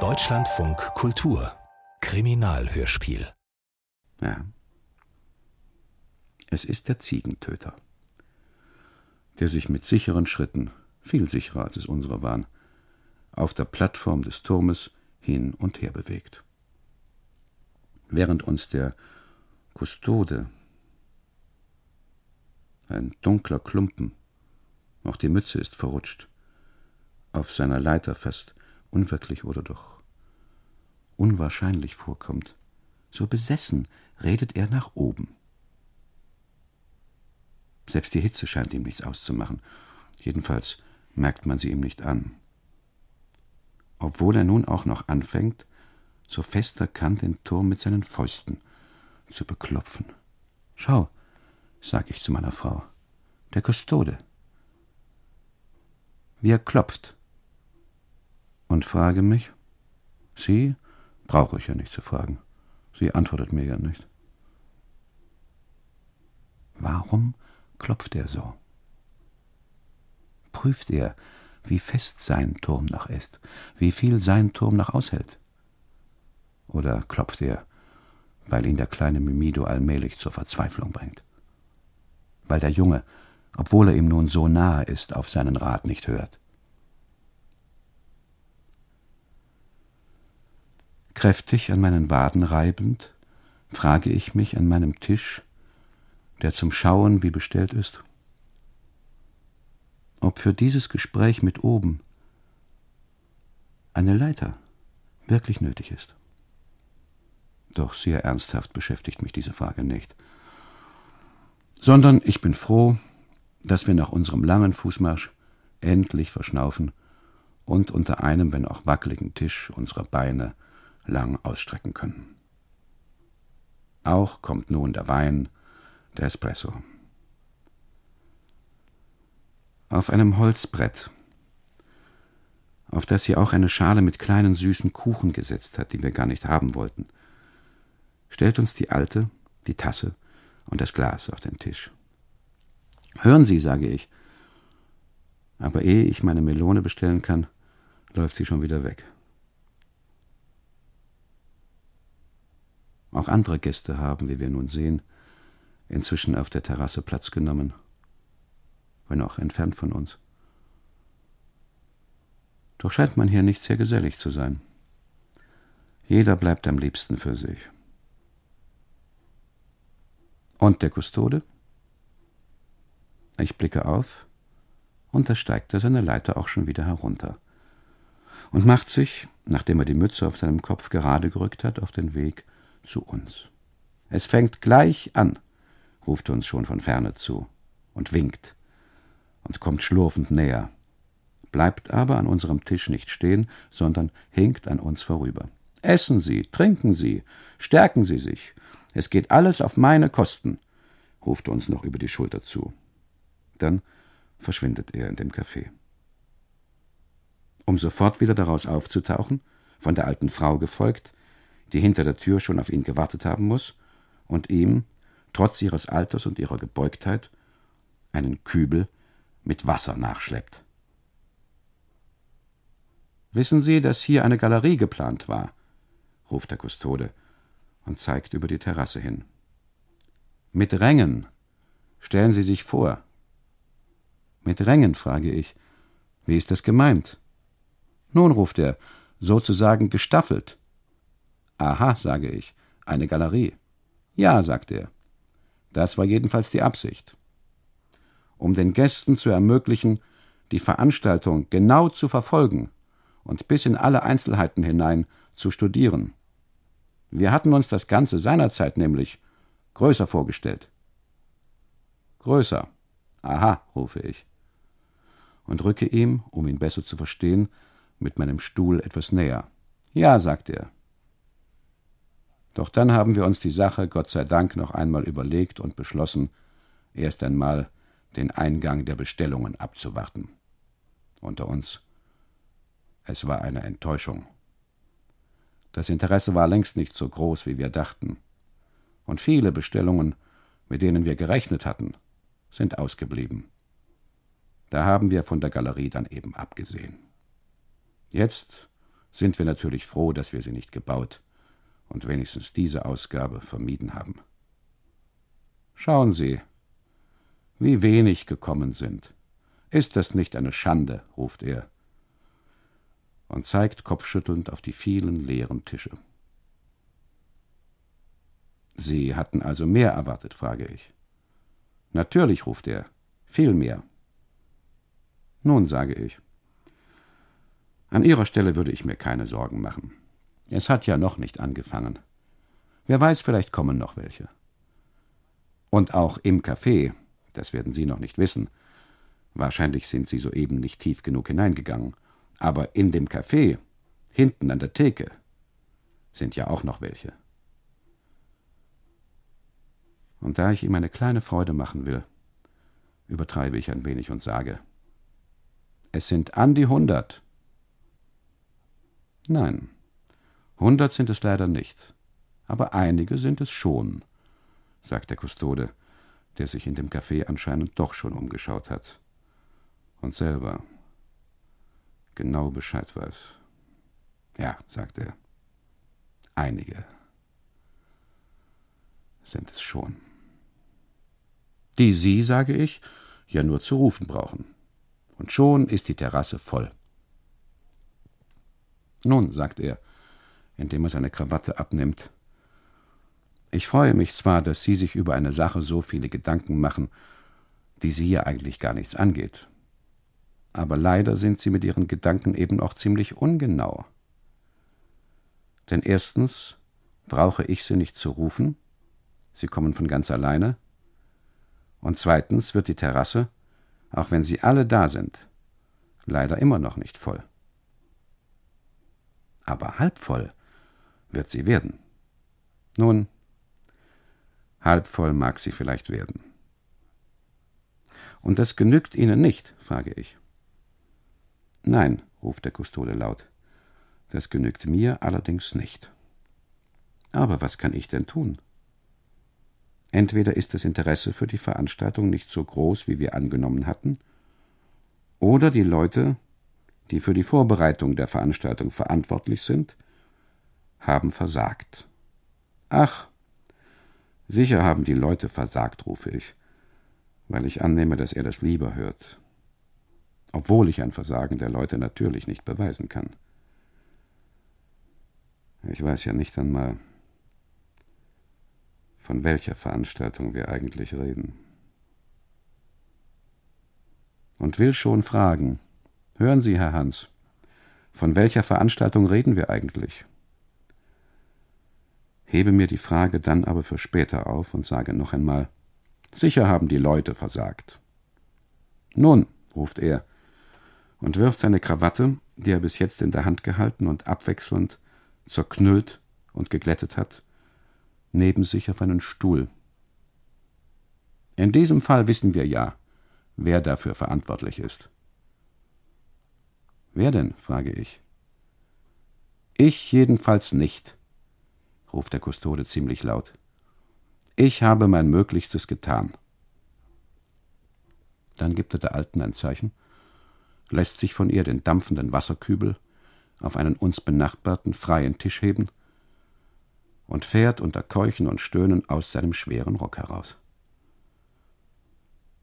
Deutschlandfunk Kultur Kriminalhörspiel Ja. Es ist der Ziegentöter, der sich mit sicheren Schritten, viel sicherer als es unsere waren, auf der Plattform des Turmes hin und her bewegt. Während uns der Kustode, ein dunkler Klumpen, auch die Mütze ist verrutscht, auf seiner Leiter fest, unwirklich oder doch unwahrscheinlich vorkommt, so besessen redet er nach oben. Selbst die Hitze scheint ihm nichts auszumachen, jedenfalls merkt man sie ihm nicht an. Obwohl er nun auch noch anfängt, so fester kann den Turm mit seinen Fäusten zu beklopfen. Schau, sag ich zu meiner Frau, der Kustode. Wie er klopft. Und frage mich, sie brauche ich ja nicht zu fragen. Sie antwortet mir ja nicht. Warum klopft er so? Prüft er, wie fest sein Turm noch ist, wie viel sein Turm noch aushält? Oder klopft er, weil ihn der kleine Mimido allmählich zur Verzweiflung bringt? Weil der Junge, obwohl er ihm nun so nahe ist, auf seinen Rat nicht hört? Kräftig an meinen Waden reibend, frage ich mich an meinem Tisch, der zum Schauen wie bestellt ist, ob für dieses Gespräch mit oben eine Leiter wirklich nötig ist. Doch sehr ernsthaft beschäftigt mich diese Frage nicht, sondern ich bin froh, dass wir nach unserem langen Fußmarsch endlich verschnaufen und unter einem, wenn auch wackeligen Tisch unsere Beine lang ausstrecken können. Auch kommt nun der Wein, der Espresso. Auf einem Holzbrett, auf das sie auch eine Schale mit kleinen süßen Kuchen gesetzt hat, die wir gar nicht haben wollten, stellt uns die Alte die Tasse und das Glas auf den Tisch. Hören Sie, sage ich. Aber ehe ich meine Melone bestellen kann, läuft sie schon wieder weg. Auch andere Gäste haben, wie wir nun sehen, inzwischen auf der Terrasse Platz genommen, wenn auch entfernt von uns. Doch scheint man hier nicht sehr gesellig zu sein. Jeder bleibt am liebsten für sich. Und der Kustode? Ich blicke auf, und da steigt er seine Leiter auch schon wieder herunter und macht sich, nachdem er die Mütze auf seinem Kopf gerade gerückt hat, auf den Weg zu uns. Es fängt gleich an, ruft uns schon von ferne zu und winkt und kommt schlurfend näher, bleibt aber an unserem Tisch nicht stehen, sondern hinkt an uns vorüber. Essen Sie, trinken Sie, stärken Sie sich. Es geht alles auf meine Kosten, ruft uns noch über die Schulter zu. Dann verschwindet er in dem Café. Um sofort wieder daraus aufzutauchen, von der alten Frau gefolgt, die hinter der Tür schon auf ihn gewartet haben muss und ihm, trotz ihres Alters und ihrer Gebeugtheit, einen Kübel mit Wasser nachschleppt. Wissen Sie, dass hier eine Galerie geplant war? ruft der Kustode und zeigt über die Terrasse hin. Mit Rängen. Stellen Sie sich vor. Mit Rängen, frage ich. Wie ist das gemeint? Nun, ruft er, sozusagen gestaffelt. Aha, sage ich, eine Galerie. Ja, sagt er. Das war jedenfalls die Absicht. Um den Gästen zu ermöglichen, die Veranstaltung genau zu verfolgen und bis in alle Einzelheiten hinein zu studieren. Wir hatten uns das Ganze seinerzeit nämlich größer vorgestellt. Größer. Aha, rufe ich. Und rücke ihm, um ihn besser zu verstehen, mit meinem Stuhl etwas näher. Ja, sagt er, doch dann haben wir uns die Sache Gott sei Dank noch einmal überlegt und beschlossen, erst einmal den Eingang der Bestellungen abzuwarten. Unter uns. Es war eine Enttäuschung. Das Interesse war längst nicht so groß, wie wir dachten. Und viele Bestellungen, mit denen wir gerechnet hatten, sind ausgeblieben. Da haben wir von der Galerie dann eben abgesehen. Jetzt sind wir natürlich froh, dass wir sie nicht gebaut und wenigstens diese Ausgabe vermieden haben. Schauen Sie, wie wenig gekommen sind. Ist das nicht eine Schande? ruft er und zeigt kopfschüttelnd auf die vielen leeren Tische. Sie hatten also mehr erwartet, frage ich. Natürlich, ruft er, viel mehr. Nun, sage ich, an Ihrer Stelle würde ich mir keine Sorgen machen. Es hat ja noch nicht angefangen. Wer weiß, vielleicht kommen noch welche. Und auch im Café, das werden Sie noch nicht wissen. Wahrscheinlich sind Sie soeben nicht tief genug hineingegangen. Aber in dem Café, hinten an der Theke, sind ja auch noch welche. Und da ich ihm eine kleine Freude machen will, übertreibe ich ein wenig und sage, es sind an die hundert. Nein, hundert sind es leider nicht, aber einige sind es schon, sagt der Kustode, der sich in dem Café anscheinend doch schon umgeschaut hat und selber genau Bescheid weiß. Ja, sagt er, einige sind es schon. Die Sie, sage ich, ja nur zu rufen brauchen. Und schon ist die Terrasse voll. Nun, sagt er, indem er seine Krawatte abnimmt, ich freue mich zwar, dass Sie sich über eine Sache so viele Gedanken machen, die Sie ja eigentlich gar nichts angeht. Aber leider sind Sie mit Ihren Gedanken eben auch ziemlich ungenau. Denn erstens brauche ich Sie nicht zu rufen, Sie kommen von ganz alleine, und zweitens wird die Terrasse, auch wenn Sie alle da sind, leider immer noch nicht voll. Aber halb voll wird sie werden. Nun, halb voll mag sie vielleicht werden. Und das genügt Ihnen nicht, frage ich. Nein, ruft der Kustode laut, das genügt mir allerdings nicht. Aber was kann ich denn tun? Entweder ist das Interesse für die Veranstaltung nicht so groß, wie wir angenommen hatten, oder die Leute, die für die Vorbereitung der Veranstaltung verantwortlich sind, haben versagt. Ach, sicher haben die Leute versagt, rufe ich, weil ich annehme, dass er das lieber hört, obwohl ich ein Versagen der Leute natürlich nicht beweisen kann. Ich weiß ja nicht einmal, von welcher Veranstaltung wir eigentlich reden. Und will schon fragen, hören Sie, Herr Hans, von welcher Veranstaltung reden wir eigentlich? Hebe mir die Frage dann aber für später auf und sage noch einmal Sicher haben die Leute versagt. Nun, ruft er und wirft seine Krawatte, die er bis jetzt in der Hand gehalten und abwechselnd zerknüllt und geglättet hat, neben sich auf einen Stuhl. In diesem Fall wissen wir ja, wer dafür verantwortlich ist. Wer denn? frage ich. Ich jedenfalls nicht, ruft der Kustode ziemlich laut. Ich habe mein Möglichstes getan. Dann gibt er der Alten ein Zeichen, lässt sich von ihr den dampfenden Wasserkübel auf einen uns benachbarten freien Tisch heben und fährt unter Keuchen und Stöhnen aus seinem schweren Rock heraus.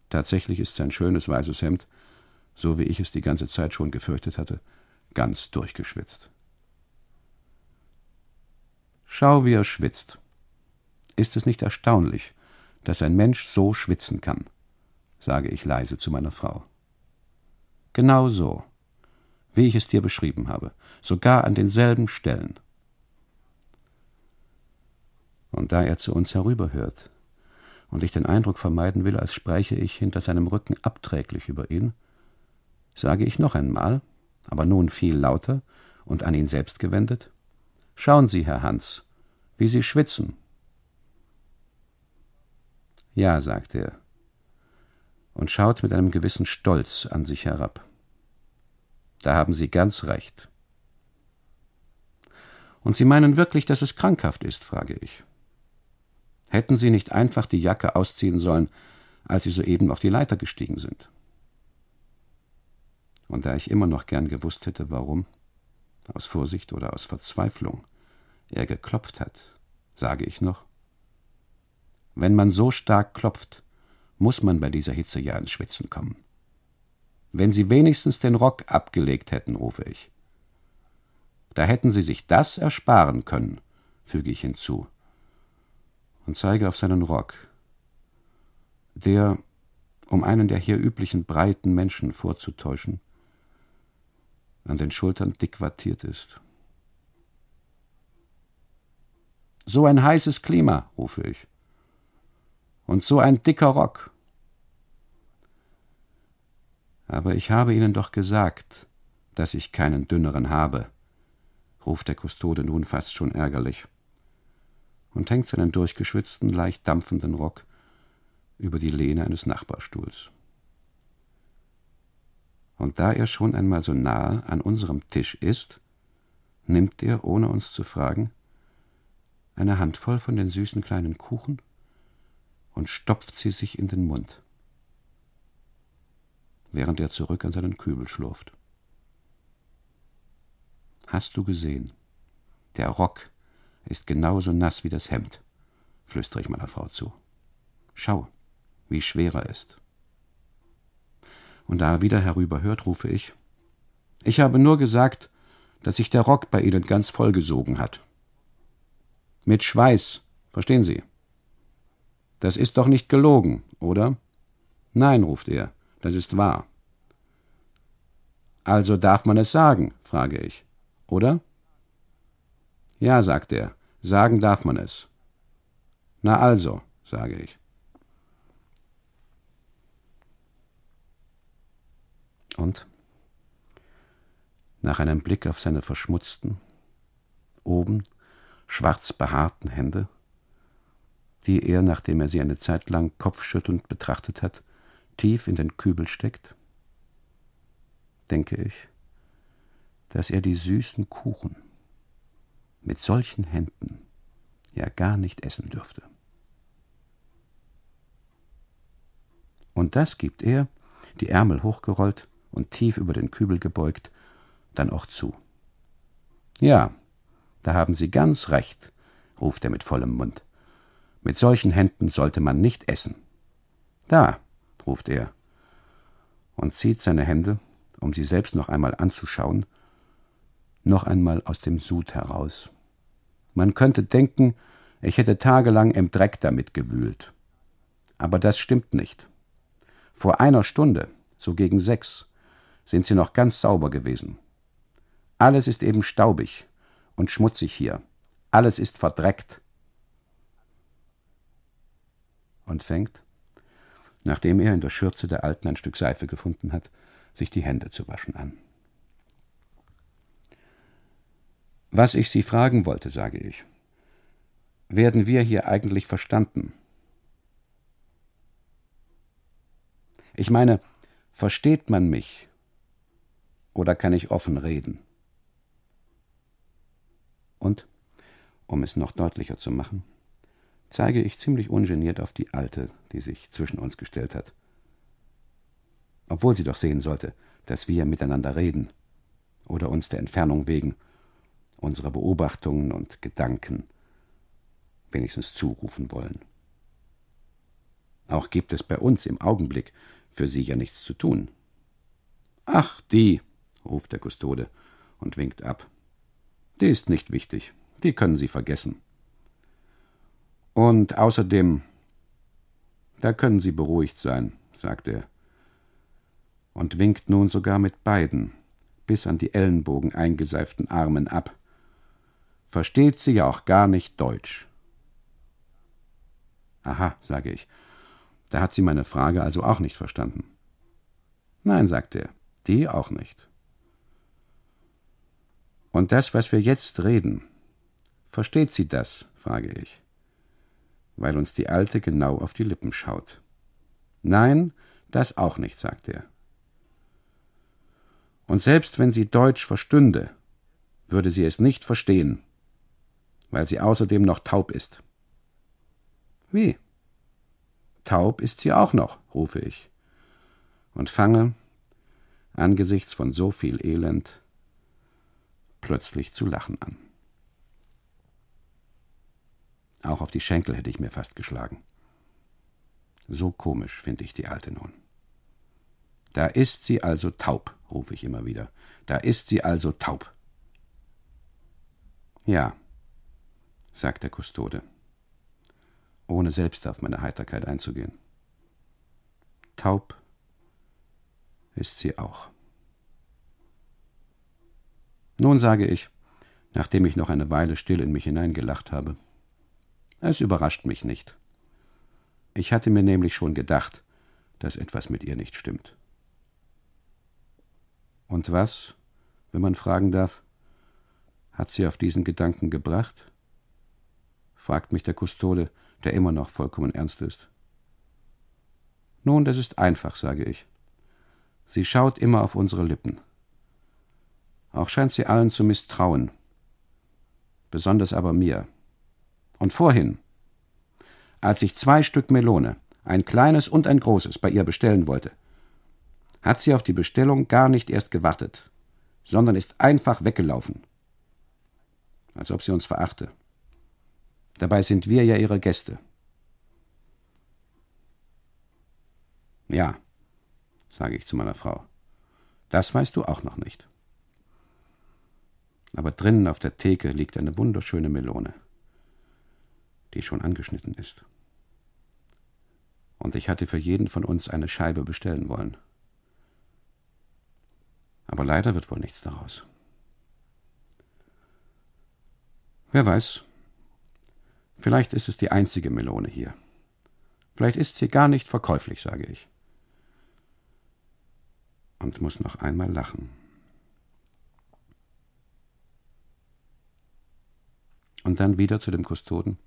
Tatsächlich ist sein schönes weißes Hemd, so wie ich es die ganze Zeit schon gefürchtet hatte, ganz durchgeschwitzt. Schau, wie er schwitzt. Ist es nicht erstaunlich, dass ein Mensch so schwitzen kann? sage ich leise zu meiner Frau. Genau so, wie ich es dir beschrieben habe, sogar an denselben Stellen. Und da er zu uns herüberhört und ich den Eindruck vermeiden will, als spräche ich hinter seinem Rücken abträglich über ihn, sage ich noch einmal, aber nun viel lauter und an ihn selbst gewendet Schauen Sie, Herr Hans, wie Sie schwitzen. Ja, sagt er und schaut mit einem gewissen Stolz an sich herab. Da haben Sie ganz recht. Und Sie meinen wirklich, dass es krankhaft ist, frage ich. Hätten Sie nicht einfach die Jacke ausziehen sollen, als Sie soeben auf die Leiter gestiegen sind? Und da ich immer noch gern gewusst hätte, warum, aus Vorsicht oder aus Verzweiflung, er geklopft hat, sage ich noch. Wenn man so stark klopft, muss man bei dieser Hitze ja ins Schwitzen kommen. Wenn Sie wenigstens den Rock abgelegt hätten, rufe ich. Da hätten Sie sich das ersparen können, füge ich hinzu und zeige auf seinen Rock, der, um einen der hier üblichen breiten Menschen vorzutäuschen, an den Schultern dick wattiert ist. So ein heißes Klima, rufe ich. Und so ein dicker Rock. Aber ich habe Ihnen doch gesagt, dass ich keinen dünneren habe, ruft der Kustode nun fast schon ärgerlich und hängt seinen durchgeschwitzten, leicht dampfenden Rock über die Lehne eines Nachbarstuhls. Und da er schon einmal so nahe an unserem Tisch ist, nimmt er, ohne uns zu fragen, eine Handvoll von den süßen kleinen Kuchen und stopft sie sich in den Mund, während er zurück an seinen Kübel schlurft. Hast du gesehen? Der Rock ist genauso nass wie das Hemd, flüstere ich meiner Frau zu. Schau, wie schwer er ist. Und da er wieder herüberhört, rufe ich Ich habe nur gesagt, dass sich der Rock bei Ihnen ganz vollgesogen hat. Mit Schweiß, verstehen Sie? Das ist doch nicht gelogen, oder? Nein, ruft er, das ist wahr. Also darf man es sagen, frage ich, oder? Ja, sagt er, sagen darf man es. Na also, sage ich. Und? Nach einem Blick auf seine verschmutzten, oben schwarz behaarten Hände, die er, nachdem er sie eine Zeit lang kopfschüttelnd betrachtet hat, tief in den Kübel steckt, denke ich, dass er die süßen Kuchen, mit solchen Händen ja gar nicht essen dürfte. Und das gibt er, die Ärmel hochgerollt und tief über den Kübel gebeugt, dann auch zu. Ja, da haben Sie ganz recht, ruft er mit vollem Mund. Mit solchen Händen sollte man nicht essen. Da, ruft er und zieht seine Hände, um sie selbst noch einmal anzuschauen, noch einmal aus dem Sud heraus. Man könnte denken, ich hätte tagelang im Dreck damit gewühlt. Aber das stimmt nicht. Vor einer Stunde, so gegen sechs, sind sie noch ganz sauber gewesen. Alles ist eben staubig und schmutzig hier. Alles ist verdreckt. Und fängt, nachdem er in der Schürze der Alten ein Stück Seife gefunden hat, sich die Hände zu waschen an. Was ich Sie fragen wollte, sage ich. Werden wir hier eigentlich verstanden? Ich meine, versteht man mich? Oder kann ich offen reden? Und, um es noch deutlicher zu machen, zeige ich ziemlich ungeniert auf die Alte, die sich zwischen uns gestellt hat. Obwohl sie doch sehen sollte, dass wir miteinander reden oder uns der Entfernung wegen unserer Beobachtungen und Gedanken wenigstens zurufen wollen. Auch gibt es bei uns im Augenblick für sie ja nichts zu tun. Ach, die, ruft der Kustode und winkt ab. Die ist nicht wichtig, die können Sie vergessen. Und außerdem, da können Sie beruhigt sein, sagt er, und winkt nun sogar mit beiden, bis an die Ellenbogen eingeseiften Armen ab, versteht sie ja auch gar nicht Deutsch. Aha, sage ich. Da hat sie meine Frage also auch nicht verstanden. Nein, sagt er, die auch nicht. Und das, was wir jetzt reden, versteht sie das? frage ich, weil uns die Alte genau auf die Lippen schaut. Nein, das auch nicht, sagt er. Und selbst wenn sie Deutsch verstünde, würde sie es nicht verstehen, weil sie außerdem noch taub ist. Wie? Taub ist sie auch noch, rufe ich, und fange, angesichts von so viel Elend, plötzlich zu lachen an. Auch auf die Schenkel hätte ich mir fast geschlagen. So komisch finde ich die Alte nun. Da ist sie also taub, rufe ich immer wieder. Da ist sie also taub. Ja, sagt der Kustode, ohne selbst auf meine Heiterkeit einzugehen. Taub ist sie auch. Nun sage ich, nachdem ich noch eine Weile still in mich hineingelacht habe, es überrascht mich nicht. Ich hatte mir nämlich schon gedacht, dass etwas mit ihr nicht stimmt. Und was, wenn man fragen darf, hat sie auf diesen Gedanken gebracht? fragt mich der Kustode, der immer noch vollkommen ernst ist. Nun, das ist einfach, sage ich. Sie schaut immer auf unsere Lippen. Auch scheint sie allen zu misstrauen, besonders aber mir. Und vorhin, als ich zwei Stück Melone, ein kleines und ein großes, bei ihr bestellen wollte, hat sie auf die Bestellung gar nicht erst gewartet, sondern ist einfach weggelaufen. Als ob sie uns verachte. Dabei sind wir ja ihre Gäste. Ja, sage ich zu meiner Frau, das weißt du auch noch nicht. Aber drinnen auf der Theke liegt eine wunderschöne Melone die schon angeschnitten ist. Und ich hatte für jeden von uns eine Scheibe bestellen wollen. Aber leider wird wohl nichts daraus. Wer weiß, vielleicht ist es die einzige Melone hier. Vielleicht ist sie gar nicht verkäuflich, sage ich. Und muss noch einmal lachen. Und dann wieder zu dem Kustoden.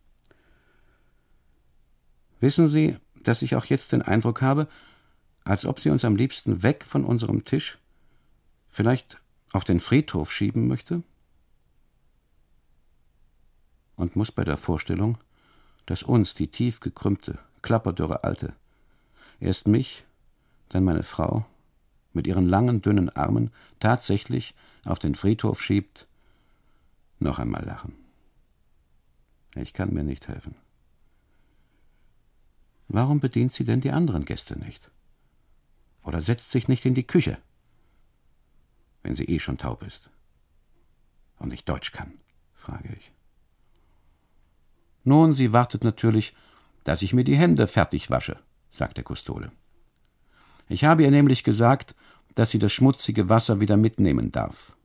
Wissen Sie, dass ich auch jetzt den Eindruck habe, als ob sie uns am liebsten weg von unserem Tisch, vielleicht auf den Friedhof schieben möchte? Und muss bei der Vorstellung, dass uns die tief gekrümmte, klapperdürre Alte erst mich, dann meine Frau mit ihren langen, dünnen Armen tatsächlich auf den Friedhof schiebt, noch einmal lachen. Ich kann mir nicht helfen. Warum bedient sie denn die anderen Gäste nicht? Oder setzt sich nicht in die Küche, wenn sie eh schon taub ist und nicht Deutsch kann, frage ich. Nun, sie wartet natürlich, dass ich mir die Hände fertig wasche, sagt der Kustode. Ich habe ihr nämlich gesagt, dass sie das schmutzige Wasser wieder mitnehmen darf.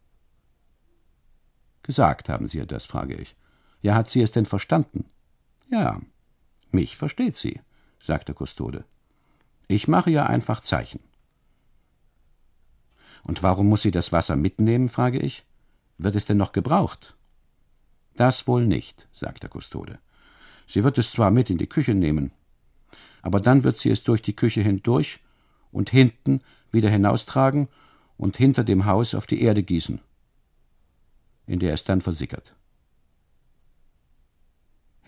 Gesagt haben Sie ihr das, frage ich. Ja, hat sie es denn verstanden? Ja, mich versteht sie sagt der Kustode. Ich mache ja einfach Zeichen. Und warum muss sie das Wasser mitnehmen, frage ich. Wird es denn noch gebraucht? Das wohl nicht, sagt der Kustode. Sie wird es zwar mit in die Küche nehmen, aber dann wird sie es durch die Küche hindurch und hinten wieder hinaustragen und hinter dem Haus auf die Erde gießen, in der es dann versickert.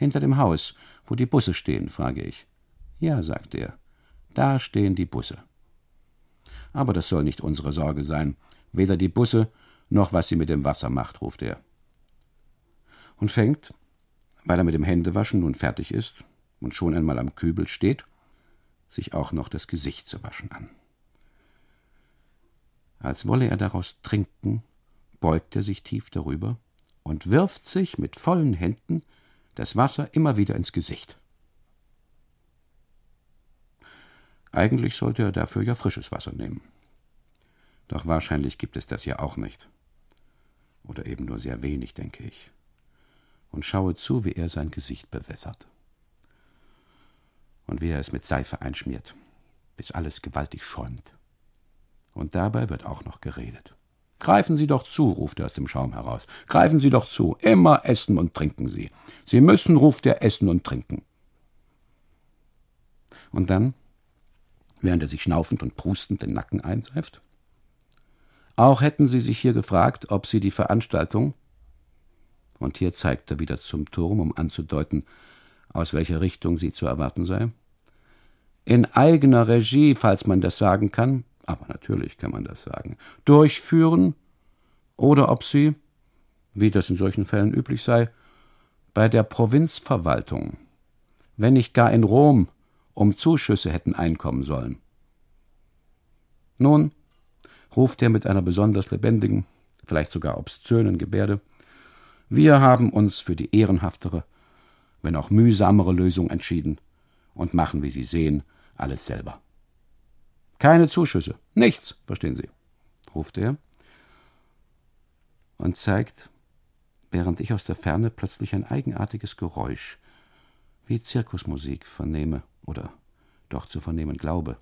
Hinter dem Haus, wo die Busse stehen, frage ich. Ja, sagte er, da stehen die Busse. Aber das soll nicht unsere Sorge sein, weder die Busse noch was sie mit dem Wasser macht, ruft er. Und fängt, weil er mit dem Händewaschen nun fertig ist und schon einmal am Kübel steht, sich auch noch das Gesicht zu waschen an. Als wolle er daraus trinken, beugt er sich tief darüber und wirft sich mit vollen Händen das Wasser immer wieder ins Gesicht. Eigentlich sollte er dafür ja frisches Wasser nehmen. Doch wahrscheinlich gibt es das ja auch nicht. Oder eben nur sehr wenig, denke ich. Und schaue zu, wie er sein Gesicht bewässert. Und wie er es mit Seife einschmiert, bis alles gewaltig schäumt. Und dabei wird auch noch geredet. Greifen Sie doch zu, ruft er aus dem Schaum heraus. Greifen Sie doch zu. Immer essen und trinken Sie. Sie müssen, ruft er, essen und trinken. Und dann während er sich schnaufend und prustend den Nacken einseift. Auch hätten sie sich hier gefragt, ob sie die Veranstaltung, und hier zeigt er wieder zum Turm, um anzudeuten, aus welcher Richtung sie zu erwarten sei, in eigener Regie, falls man das sagen kann, aber natürlich kann man das sagen, durchführen, oder ob sie, wie das in solchen Fällen üblich sei, bei der Provinzverwaltung, wenn nicht gar in Rom, um Zuschüsse hätten einkommen sollen. Nun, ruft er mit einer besonders lebendigen, vielleicht sogar obszönen Gebärde, wir haben uns für die ehrenhaftere, wenn auch mühsamere Lösung entschieden und machen, wie Sie sehen, alles selber. Keine Zuschüsse, nichts, verstehen Sie, ruft er und zeigt, während ich aus der Ferne plötzlich ein eigenartiges Geräusch, wie Zirkusmusik, vernehme oder doch zu vernehmen glaube,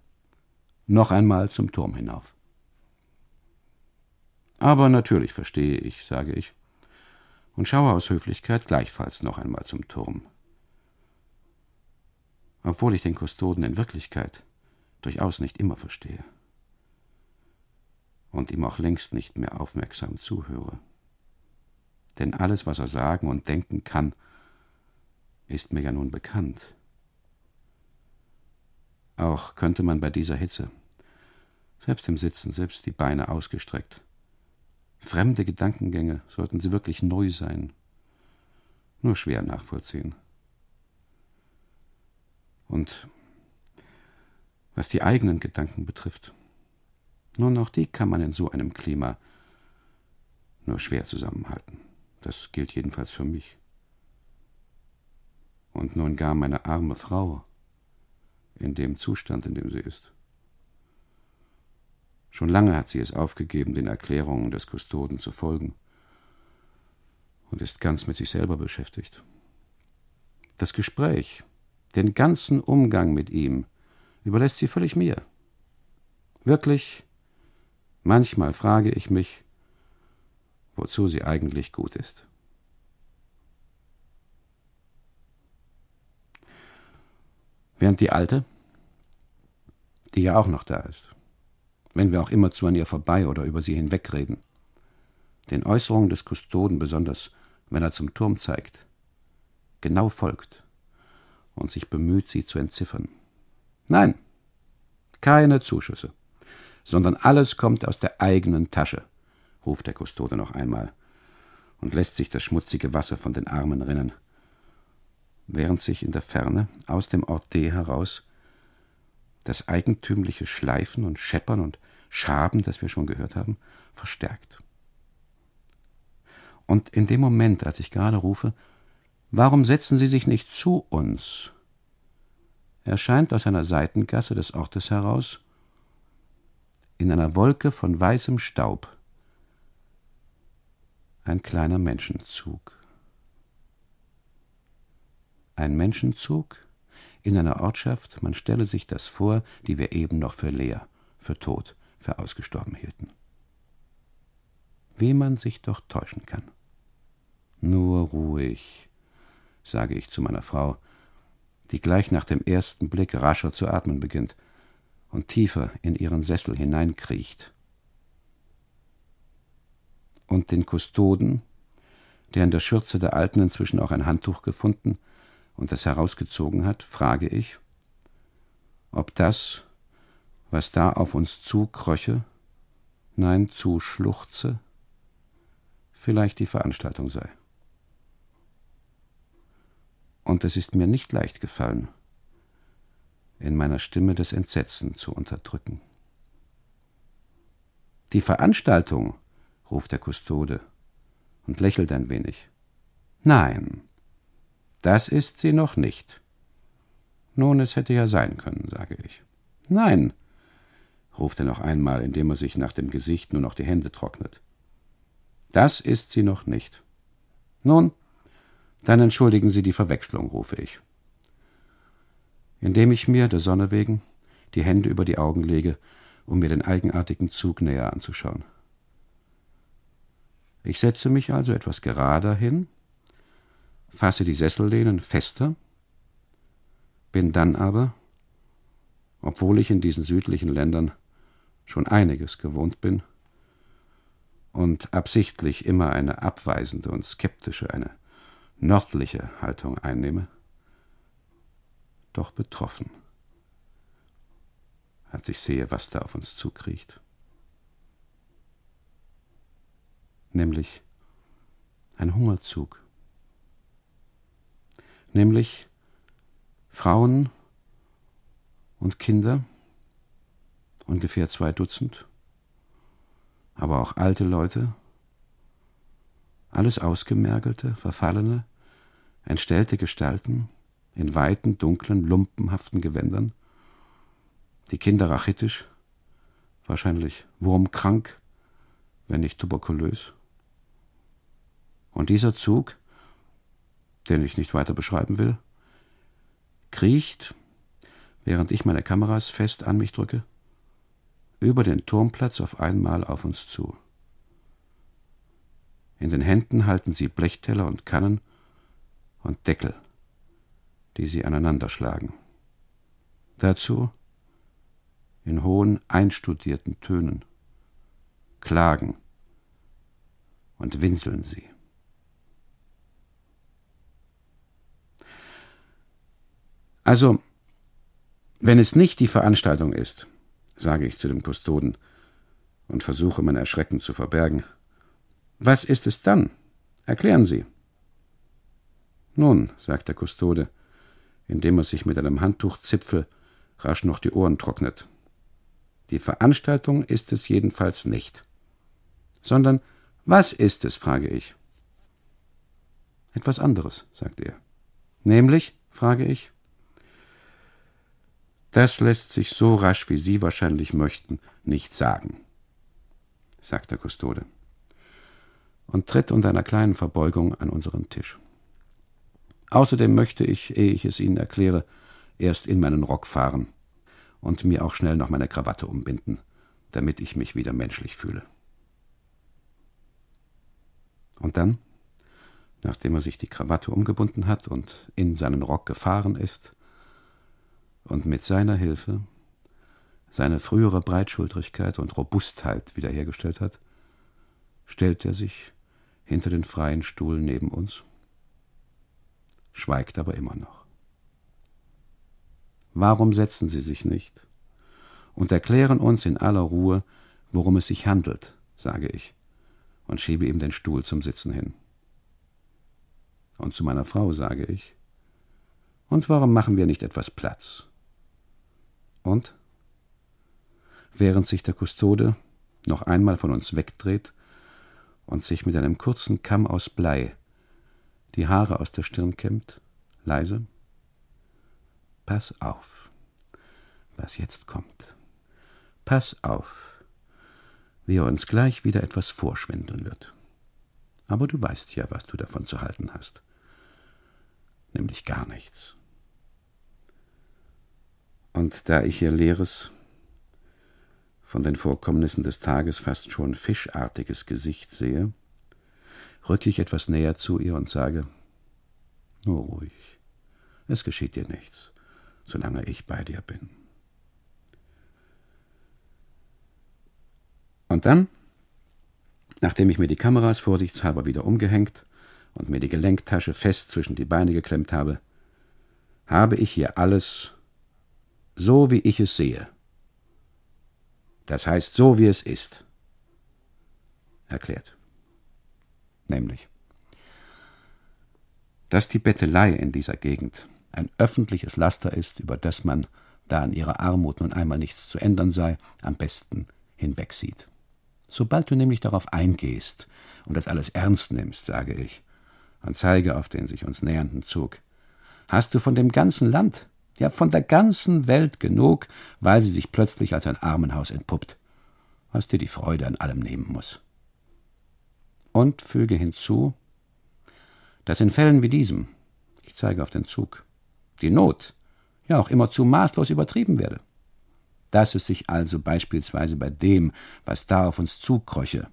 noch einmal zum Turm hinauf. Aber natürlich verstehe ich, sage ich, und schaue aus Höflichkeit gleichfalls noch einmal zum Turm. Obwohl ich den Kustoden in Wirklichkeit durchaus nicht immer verstehe und ihm auch längst nicht mehr aufmerksam zuhöre. Denn alles, was er sagen und denken kann, ist mir ja nun bekannt. Auch könnte man bei dieser Hitze, selbst im Sitzen, selbst die Beine ausgestreckt, fremde Gedankengänge, sollten sie wirklich neu sein, nur schwer nachvollziehen. Und was die eigenen Gedanken betrifft, nun auch die kann man in so einem Klima nur schwer zusammenhalten. Das gilt jedenfalls für mich. Und nun gar meine arme Frau in dem Zustand, in dem sie ist. Schon lange hat sie es aufgegeben, den Erklärungen des Kustoden zu folgen und ist ganz mit sich selber beschäftigt. Das Gespräch, den ganzen Umgang mit ihm, überlässt sie völlig mir. Wirklich, manchmal frage ich mich, wozu sie eigentlich gut ist. Während die Alte, die ja auch noch da ist, wenn wir auch immerzu an ihr vorbei oder über sie hinwegreden, den Äußerungen des Kustoden, besonders wenn er zum Turm zeigt, genau folgt und sich bemüht, sie zu entziffern. Nein, keine Zuschüsse, sondern alles kommt aus der eigenen Tasche, ruft der Kustode noch einmal und lässt sich das schmutzige Wasser von den Armen rinnen, während sich in der Ferne aus dem Ort D heraus das eigentümliche Schleifen und Scheppern und Schaben, das wir schon gehört haben, verstärkt. Und in dem Moment, als ich gerade rufe, warum setzen Sie sich nicht zu uns? Erscheint aus einer Seitengasse des Ortes heraus, in einer Wolke von weißem Staub, ein kleiner Menschenzug. Ein Menschenzug in einer Ortschaft, man stelle sich das vor, die wir eben noch für leer, für tot, für ausgestorben hielten. Wie man sich doch täuschen kann. Nur ruhig, sage ich zu meiner Frau, die gleich nach dem ersten Blick rascher zu atmen beginnt und tiefer in ihren Sessel hineinkriecht. Und den Kustoden, der in der Schürze der Alten inzwischen auch ein Handtuch gefunden und es herausgezogen hat, frage ich, ob das, was da auf uns zukröche, nein, zuschluchze, vielleicht die Veranstaltung sei. Und es ist mir nicht leicht gefallen, in meiner Stimme das Entsetzen zu unterdrücken. Die Veranstaltung, ruft der Kustode und lächelt ein wenig. Nein, das ist sie noch nicht. Nun, es hätte ja sein können, sage ich. Nein, ruft er noch einmal, indem er sich nach dem Gesicht nur noch die Hände trocknet. Das ist sie noch nicht. Nun, dann entschuldigen Sie die Verwechslung, rufe ich. Indem ich mir, der Sonne wegen, die Hände über die Augen lege, um mir den eigenartigen Zug näher anzuschauen. Ich setze mich also etwas gerader hin fasse die Sessellehnen fester, bin dann aber, obwohl ich in diesen südlichen Ländern schon einiges gewohnt bin und absichtlich immer eine abweisende und skeptische, eine nördliche Haltung einnehme, doch betroffen, als ich sehe, was da auf uns zukriecht. Nämlich ein Hungerzug. Nämlich Frauen und Kinder, ungefähr zwei Dutzend, aber auch alte Leute, alles ausgemergelte, verfallene, entstellte Gestalten in weiten, dunklen, lumpenhaften Gewändern, die Kinder rachitisch, wahrscheinlich wurmkrank, wenn nicht tuberkulös. Und dieser Zug, den ich nicht weiter beschreiben will, kriecht, während ich meine Kameras fest an mich drücke, über den Turmplatz auf einmal auf uns zu. In den Händen halten sie Blechteller und Kannen und Deckel, die sie aneinanderschlagen. Dazu in hohen, einstudierten Tönen klagen und winseln sie. Also, wenn es nicht die Veranstaltung ist, sage ich zu dem Kustoden und versuche mein Erschrecken zu verbergen, was ist es dann? Erklären Sie. Nun, sagt der Kustode, indem er sich mit einem Handtuchzipfel rasch noch die Ohren trocknet. Die Veranstaltung ist es jedenfalls nicht. Sondern was ist es, frage ich. Etwas anderes, sagt er. Nämlich, frage ich. Das lässt sich so rasch, wie Sie wahrscheinlich möchten, nicht sagen, sagt der Kustode und tritt unter einer kleinen Verbeugung an unseren Tisch. Außerdem möchte ich, ehe ich es Ihnen erkläre, erst in meinen Rock fahren und mir auch schnell noch meine Krawatte umbinden, damit ich mich wieder menschlich fühle. Und dann, nachdem er sich die Krawatte umgebunden hat und in seinen Rock gefahren ist und mit seiner Hilfe seine frühere Breitschultrigkeit und Robustheit wiederhergestellt hat, stellt er sich hinter den freien Stuhl neben uns, schweigt aber immer noch. Warum setzen Sie sich nicht und erklären uns in aller Ruhe, worum es sich handelt, sage ich und schiebe ihm den Stuhl zum Sitzen hin. Und zu meiner Frau sage ich, und warum machen wir nicht etwas Platz? Und? Während sich der Kustode noch einmal von uns wegdreht und sich mit einem kurzen Kamm aus Blei die Haare aus der Stirn kämmt, leise, Pass auf, was jetzt kommt. Pass auf, wie er uns gleich wieder etwas vorschwindeln wird. Aber du weißt ja, was du davon zu halten hast. Nämlich gar nichts. Und da ich ihr leeres, von den Vorkommnissen des Tages fast schon fischartiges Gesicht sehe, rücke ich etwas näher zu ihr und sage, nur ruhig, es geschieht dir nichts solange ich bei dir bin. Und dann, nachdem ich mir die Kameras vorsichtshalber wieder umgehängt und mir die Gelenktasche fest zwischen die Beine geklemmt habe, habe ich hier alles so, wie ich es sehe. Das heißt, so wie es ist. Erklärt. Nämlich, dass die Bettelei in dieser Gegend ein öffentliches Laster ist, über das man, da an ihrer Armut nun einmal nichts zu ändern sei, am besten hinwegsieht. Sobald du nämlich darauf eingehst und das alles ernst nimmst, sage ich, und zeige auf den sich uns nähernden Zug, hast du von dem ganzen Land, ja von der ganzen Welt genug, weil sie sich plötzlich als ein Armenhaus entpuppt, was dir die Freude an allem nehmen muss. Und füge hinzu, dass in Fällen wie diesem, ich zeige auf den Zug, die Not, ja auch immerzu maßlos übertrieben werde. Dass es sich also beispielsweise bei dem, was da auf uns zukröche,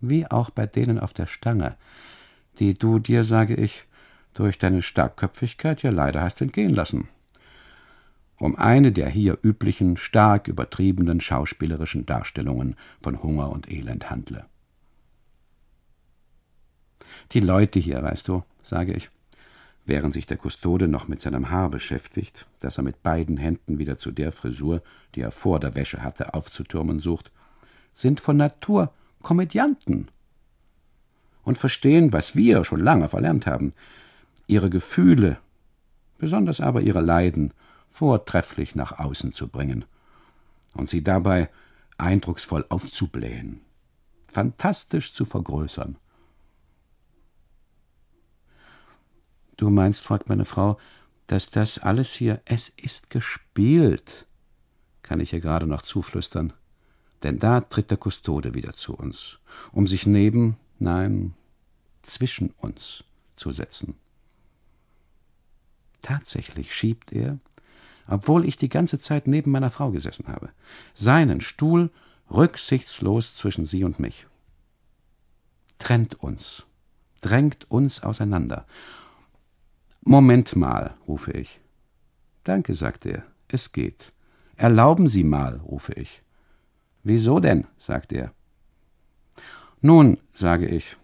wie auch bei denen auf der Stange, die du dir, sage ich, durch deine Starkköpfigkeit ja leider hast entgehen lassen, um eine der hier üblichen, stark übertriebenen schauspielerischen Darstellungen von Hunger und Elend handle. Die Leute hier, weißt du, sage ich, während sich der Kustode noch mit seinem Haar beschäftigt, das er mit beiden Händen wieder zu der Frisur, die er vor der Wäsche hatte, aufzutürmen sucht, sind von Natur Komödianten. und verstehen, was wir schon lange verlernt haben, ihre Gefühle, besonders aber ihre Leiden, vortrefflich nach außen zu bringen und sie dabei eindrucksvoll aufzublähen, fantastisch zu vergrößern. Du meinst, fragt meine Frau, dass das alles hier, es ist gespielt, kann ich ihr gerade noch zuflüstern, denn da tritt der Kustode wieder zu uns, um sich neben, nein, zwischen uns zu setzen. Tatsächlich schiebt er, obwohl ich die ganze Zeit neben meiner Frau gesessen habe, seinen Stuhl rücksichtslos zwischen sie und mich. Trennt uns, drängt uns auseinander. Moment mal, rufe ich. Danke, sagt er, es geht. Erlauben Sie mal, rufe ich. Wieso denn? sagt er. Nun, sage ich,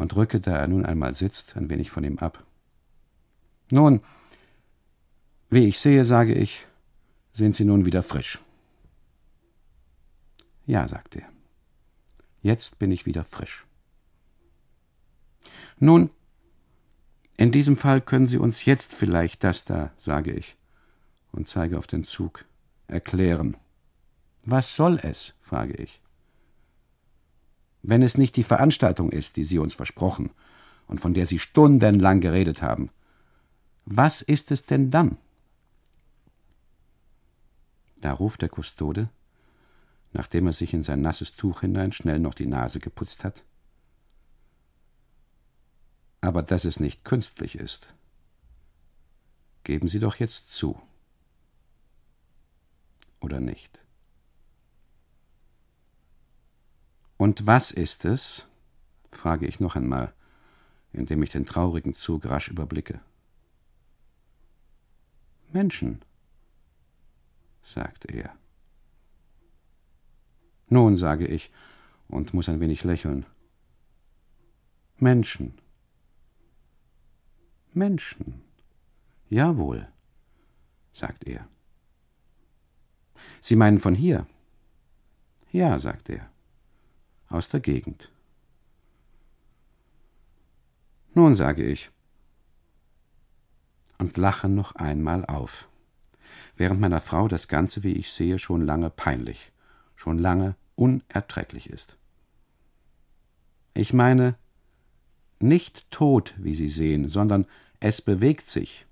und rücke, da er nun einmal sitzt, ein wenig von ihm ab. Nun, wie ich sehe, sage ich, sind Sie nun wieder frisch. Ja, sagt er. Jetzt bin ich wieder frisch. Nun, in diesem Fall können Sie uns jetzt vielleicht das da, sage ich, und zeige auf den Zug, erklären. Was soll es? frage ich. Wenn es nicht die Veranstaltung ist, die Sie uns versprochen und von der Sie stundenlang geredet haben, was ist es denn dann? Da ruft der Kustode, nachdem er sich in sein nasses Tuch hinein schnell noch die Nase geputzt hat. Aber dass es nicht künstlich ist, geben Sie doch jetzt zu. Oder nicht? Und was ist es? frage ich noch einmal, indem ich den traurigen Zug rasch überblicke. Menschen, sagt er. Nun, sage ich und muss ein wenig lächeln. Menschen. Menschen. Jawohl, sagt er. Sie meinen von hier? Ja, sagt er. Aus der Gegend. Nun, sage ich, und lache noch einmal auf, während meiner Frau das Ganze, wie ich sehe, schon lange peinlich, schon lange unerträglich ist. Ich meine, nicht tot, wie Sie sehen, sondern es bewegt sich,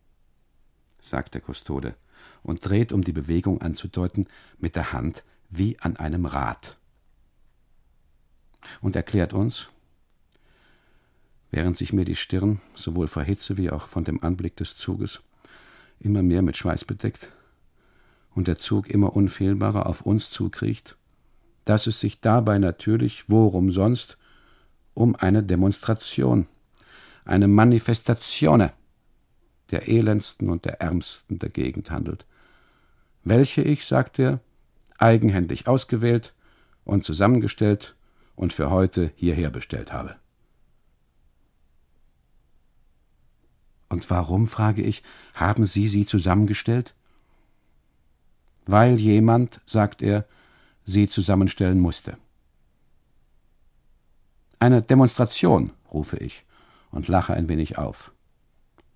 sagt der Kustode und dreht, um die Bewegung anzudeuten, mit der Hand wie an einem Rad. Und erklärt uns, während sich mir die Stirn, sowohl vor Hitze wie auch von dem Anblick des Zuges, immer mehr mit Schweiß bedeckt und der Zug immer unfehlbarer auf uns zukriecht, dass es sich dabei natürlich, worum sonst, um eine Demonstration, eine Manifestatione der elendsten und der ärmsten der Gegend handelt, welche ich, sagt er, eigenhändig ausgewählt und zusammengestellt und für heute hierher bestellt habe. Und warum, frage ich, haben Sie sie zusammengestellt? Weil jemand, sagt er, sie zusammenstellen musste. Eine Demonstration, rufe ich und lache ein wenig auf.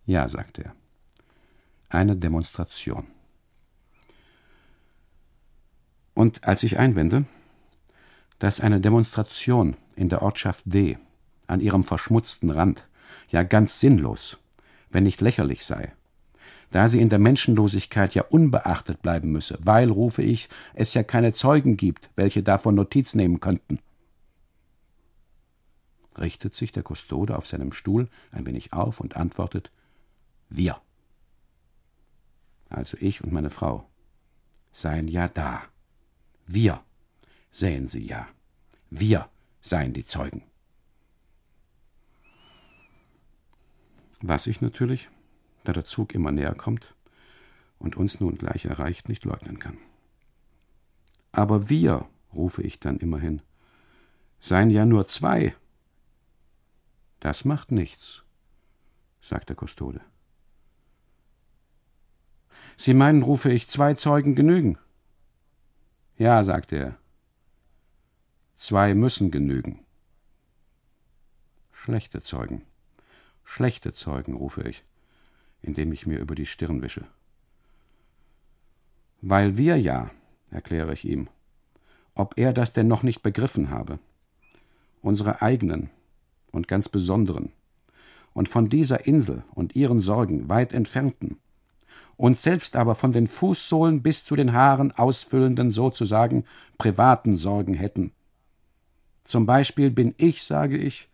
Ja, sagt er. Eine Demonstration. Und als ich einwende, dass eine Demonstration in der Ortschaft D an ihrem verschmutzten Rand ja ganz sinnlos, wenn nicht lächerlich sei, da sie in der Menschenlosigkeit ja unbeachtet bleiben müsse, weil, rufe ich, es ja keine Zeugen gibt, welche davon Notiz nehmen könnten. Richtet sich der Kustode auf seinem Stuhl ein wenig auf und antwortet Wir. Also ich und meine Frau seien ja da. Wir sähen sie ja. Wir seien die Zeugen. Was ich natürlich, da der Zug immer näher kommt und uns nun gleich erreicht, nicht leugnen kann. Aber wir, rufe ich dann immerhin, seien ja nur zwei. Das macht nichts, sagt der Kustode. Sie meinen, rufe ich, zwei Zeugen genügen? Ja, sagt er. Zwei müssen genügen. Schlechte Zeugen. Schlechte Zeugen, rufe ich, indem ich mir über die Stirn wische. Weil wir ja, erkläre ich ihm, ob er das denn noch nicht begriffen habe, unsere eigenen und ganz besonderen und von dieser Insel und ihren Sorgen weit entfernten, uns selbst aber von den Fußsohlen bis zu den Haaren ausfüllenden sozusagen privaten Sorgen hätten. Zum Beispiel bin ich, sage ich,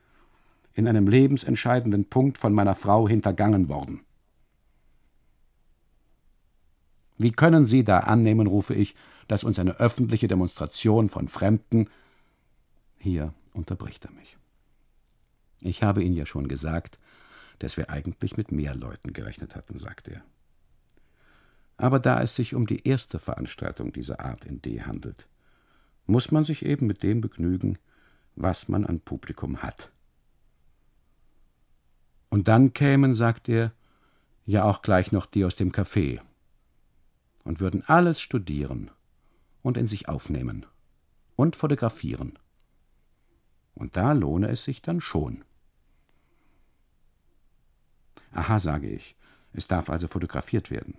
in einem lebensentscheidenden Punkt von meiner Frau hintergangen worden. Wie können Sie da annehmen, rufe ich, dass uns eine öffentliche Demonstration von Fremden. Hier unterbricht er mich. Ich habe Ihnen ja schon gesagt, dass wir eigentlich mit mehr Leuten gerechnet hatten, sagt er. Aber da es sich um die erste Veranstaltung dieser Art in D handelt, muss man sich eben mit dem begnügen, was man an Publikum hat. Und dann kämen, sagt er, ja auch gleich noch die aus dem Café und würden alles studieren und in sich aufnehmen und fotografieren. Und da lohne es sich dann schon. Aha, sage ich, es darf also fotografiert werden.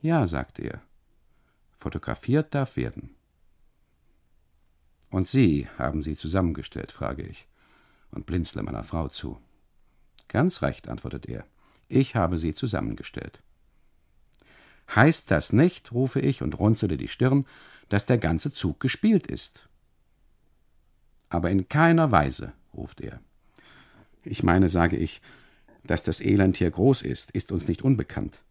Ja, sagte er, fotografiert darf werden. Und Sie haben sie zusammengestellt, frage ich und blinzle meiner Frau zu. Ganz recht, antwortet er. Ich habe sie zusammengestellt. Heißt das nicht, rufe ich und runzele die Stirn, dass der ganze Zug gespielt ist? Aber in keiner Weise, ruft er. Ich meine, sage ich, dass das Elend hier groß ist, ist uns nicht unbekannt.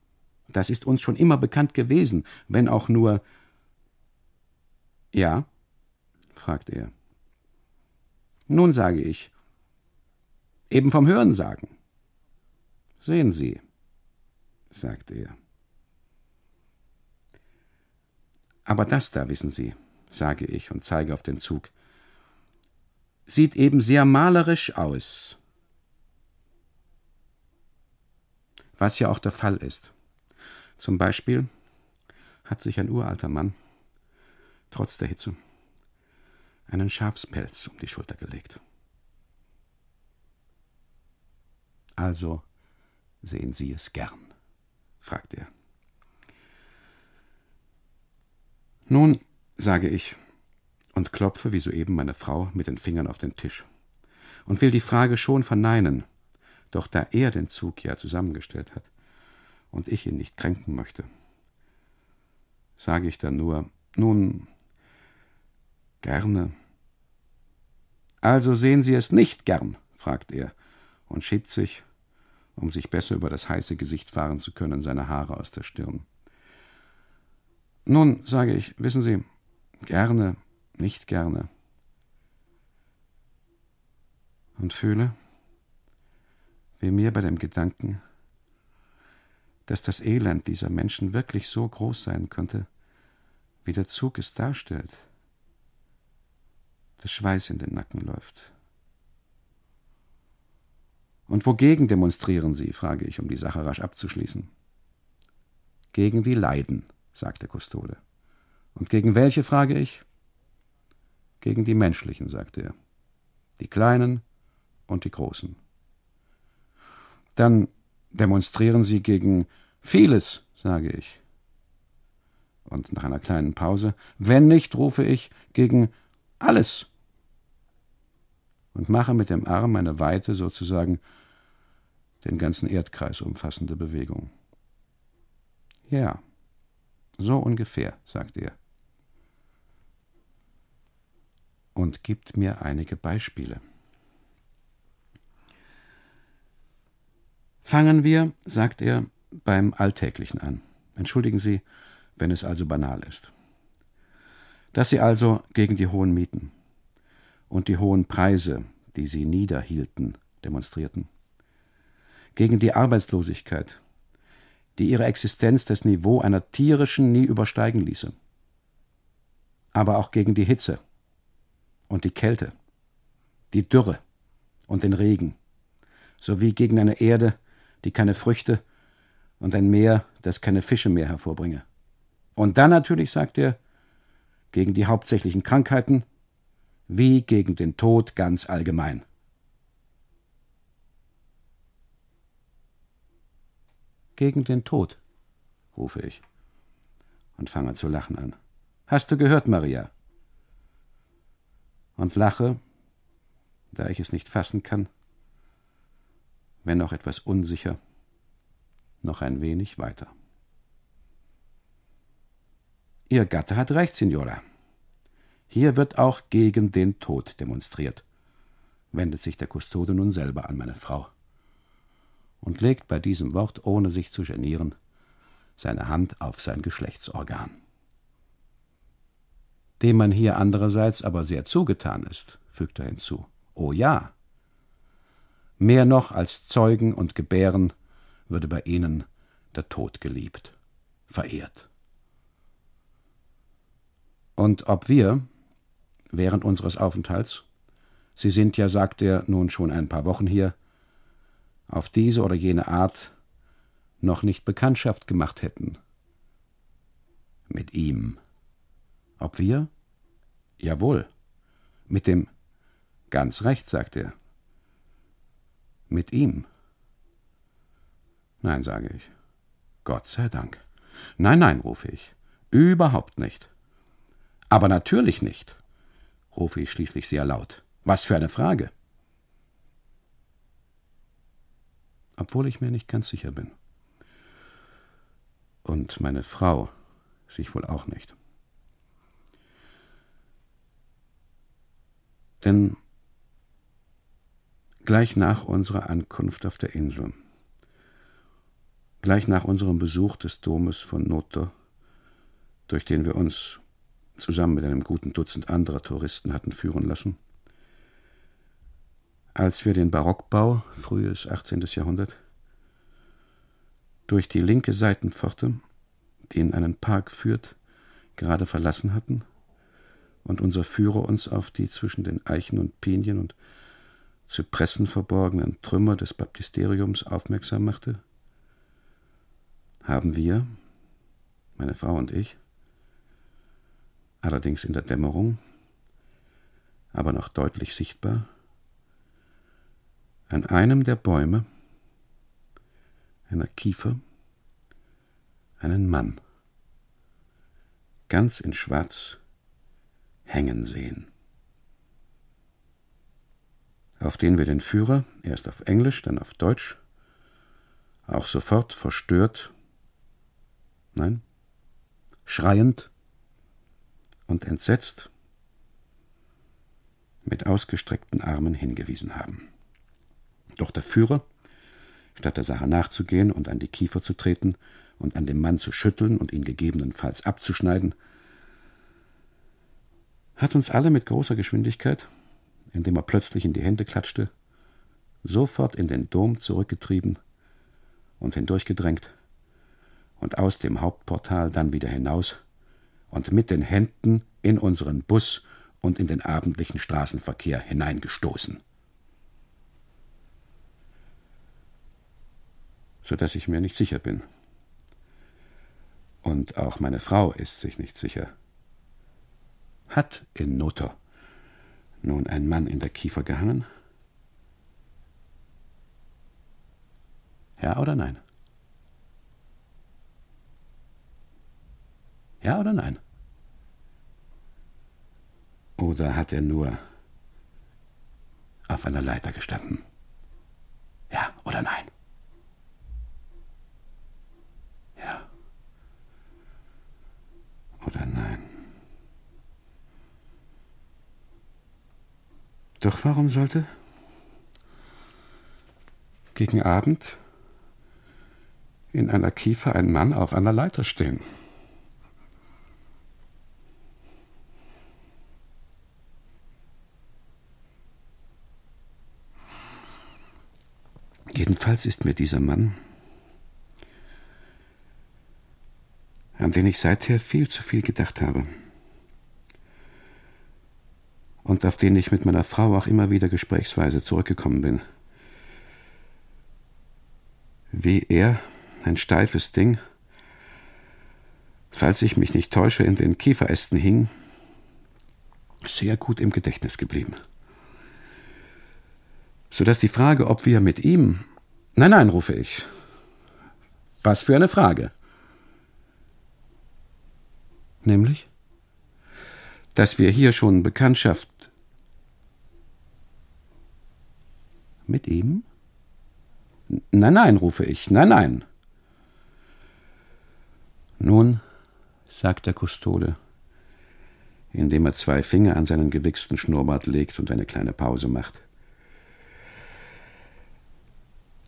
Das ist uns schon immer bekannt gewesen, wenn auch nur. Ja? fragt er. Nun sage ich, eben vom Hörensagen. Sehen Sie, sagt er. Aber das da, wissen Sie, sage ich und zeige auf den Zug, sieht eben sehr malerisch aus. Was ja auch der Fall ist. Zum Beispiel hat sich ein uralter Mann, trotz der Hitze, einen Schafspelz um die Schulter gelegt. Also sehen Sie es gern? fragt er. Nun, sage ich und klopfe wie soeben meine Frau mit den Fingern auf den Tisch und will die Frage schon verneinen, doch da er den Zug ja zusammengestellt hat und ich ihn nicht kränken möchte, sage ich dann nur, nun, gerne. Also sehen Sie es nicht gern, fragt er und schiebt sich, um sich besser über das heiße Gesicht fahren zu können, seine Haare aus der Stirn. Nun, sage ich, wissen Sie, gerne, nicht gerne. Und fühle, wie mir bei dem Gedanken, dass das Elend dieser Menschen wirklich so groß sein könnte, wie der Zug es darstellt, der Schweiß in den Nacken läuft. Und wogegen demonstrieren Sie? frage ich, um die Sache rasch abzuschließen. Gegen die Leiden, sagt der Kustode. Und gegen welche, frage ich? Gegen die menschlichen, sagte er. Die kleinen und die großen. Dann demonstrieren sie gegen vieles, sage ich. Und nach einer kleinen Pause, wenn nicht, rufe ich gegen alles. Und mache mit dem Arm eine weite, sozusagen den ganzen Erdkreis umfassende Bewegung. Ja, so ungefähr, sagt er. Und gibt mir einige Beispiele. Fangen wir, sagt er, beim Alltäglichen an. Entschuldigen Sie, wenn es also banal ist. Dass Sie also gegen die hohen Mieten und die hohen Preise, die Sie niederhielten, demonstrierten, gegen die Arbeitslosigkeit, die ihre Existenz das Niveau einer tierischen nie übersteigen ließe. Aber auch gegen die Hitze und die Kälte, die Dürre und den Regen, sowie gegen eine Erde, die keine Früchte und ein Meer, das keine Fische mehr hervorbringe. Und dann natürlich, sagt er, gegen die hauptsächlichen Krankheiten wie gegen den Tod ganz allgemein. Gegen den Tod, rufe ich und fange zu lachen an. Hast du gehört, Maria? Und lache, da ich es nicht fassen kann, wenn auch etwas unsicher, noch ein wenig weiter. Ihr Gatte hat recht, Signora. Hier wird auch gegen den Tod demonstriert, wendet sich der Kustode nun selber an meine Frau und legt bei diesem Wort, ohne sich zu genieren, seine Hand auf sein Geschlechtsorgan. Dem man hier andererseits aber sehr zugetan ist, fügt er hinzu. Oh ja. Mehr noch als Zeugen und Gebären würde bei ihnen der Tod geliebt, verehrt. Und ob wir, während unseres Aufenthalts, Sie sind ja, sagt er, nun schon ein paar Wochen hier, auf diese oder jene Art noch nicht Bekanntschaft gemacht hätten. Mit ihm. Ob wir? Jawohl. Mit dem Ganz recht, sagt er. Mit ihm. Nein, sage ich. Gott sei Dank. Nein, nein, rufe ich. Überhaupt nicht. Aber natürlich nicht, rufe ich schließlich sehr laut. Was für eine Frage. Obwohl ich mir nicht ganz sicher bin. Und meine Frau sich wohl auch nicht. Denn gleich nach unserer Ankunft auf der Insel Gleich nach unserem Besuch des Domes von Noto, durch den wir uns zusammen mit einem guten Dutzend anderer Touristen hatten führen lassen, als wir den Barockbau, frühes 18. Jahrhundert, durch die linke Seitenpforte, die in einen Park führt, gerade verlassen hatten und unser Führer uns auf die zwischen den Eichen und Pinien und Zypressen verborgenen Trümmer des Baptisteriums aufmerksam machte, haben wir, meine Frau und ich, allerdings in der Dämmerung, aber noch deutlich sichtbar, an einem der Bäume, einer Kiefer, einen Mann, ganz in Schwarz, hängen sehen, auf den wir den Führer, erst auf Englisch, dann auf Deutsch, auch sofort verstört Nein, schreiend und entsetzt mit ausgestreckten Armen hingewiesen haben. Doch der Führer, statt der Sache nachzugehen und an die Kiefer zu treten und an dem Mann zu schütteln und ihn gegebenenfalls abzuschneiden, hat uns alle mit großer Geschwindigkeit, indem er plötzlich in die Hände klatschte, sofort in den Dom zurückgetrieben und hindurchgedrängt, und aus dem Hauptportal dann wieder hinaus und mit den Händen in unseren Bus und in den abendlichen Straßenverkehr hineingestoßen. So dass ich mir nicht sicher bin. Und auch meine Frau ist sich nicht sicher. Hat in Notter nun ein Mann in der Kiefer gehangen? Ja oder nein? Ja oder nein? Oder hat er nur auf einer Leiter gestanden? Ja oder nein? Ja oder nein? Doch warum sollte gegen Abend in einer Kiefer ein Mann auf einer Leiter stehen? Jedenfalls ist mir dieser Mann, an den ich seither viel zu viel gedacht habe und auf den ich mit meiner Frau auch immer wieder gesprächsweise zurückgekommen bin. Wie er, ein steifes Ding, falls ich mich nicht täusche, in den Kieferästen hing, sehr gut im Gedächtnis geblieben. So dass die Frage, ob wir mit ihm Nein, nein, rufe ich. Was für eine Frage. Nämlich, dass wir hier schon Bekanntschaft mit ihm? Nein, nein, rufe ich, nein, nein. Nun, sagt der Kustode, indem er zwei Finger an seinen gewichsten Schnurrbart legt und eine kleine Pause macht.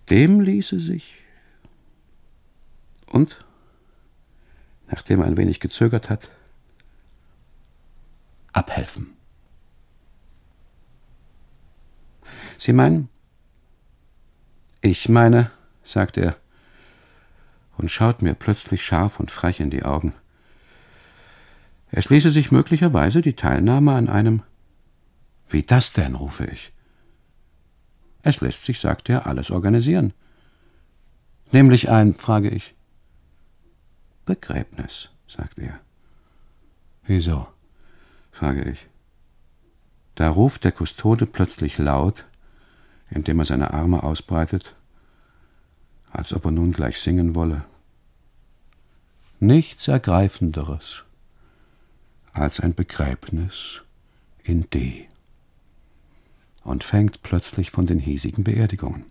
Dem ließe sich. Und, nachdem er ein wenig gezögert hat, abhelfen. Sie meinen? Ich meine, sagt er und schaut mir plötzlich scharf und frech in die Augen. Es ließe sich möglicherweise die Teilnahme an einem Wie das denn? rufe ich. Es lässt sich, sagt er, alles organisieren. Nämlich ein, frage ich. Begräbnis, sagt er. Wieso? frage ich. Da ruft der Kustode plötzlich laut, indem er seine Arme ausbreitet, als ob er nun gleich singen wolle. Nichts Ergreifenderes als ein Begräbnis in D. Und fängt plötzlich von den hiesigen Beerdigungen,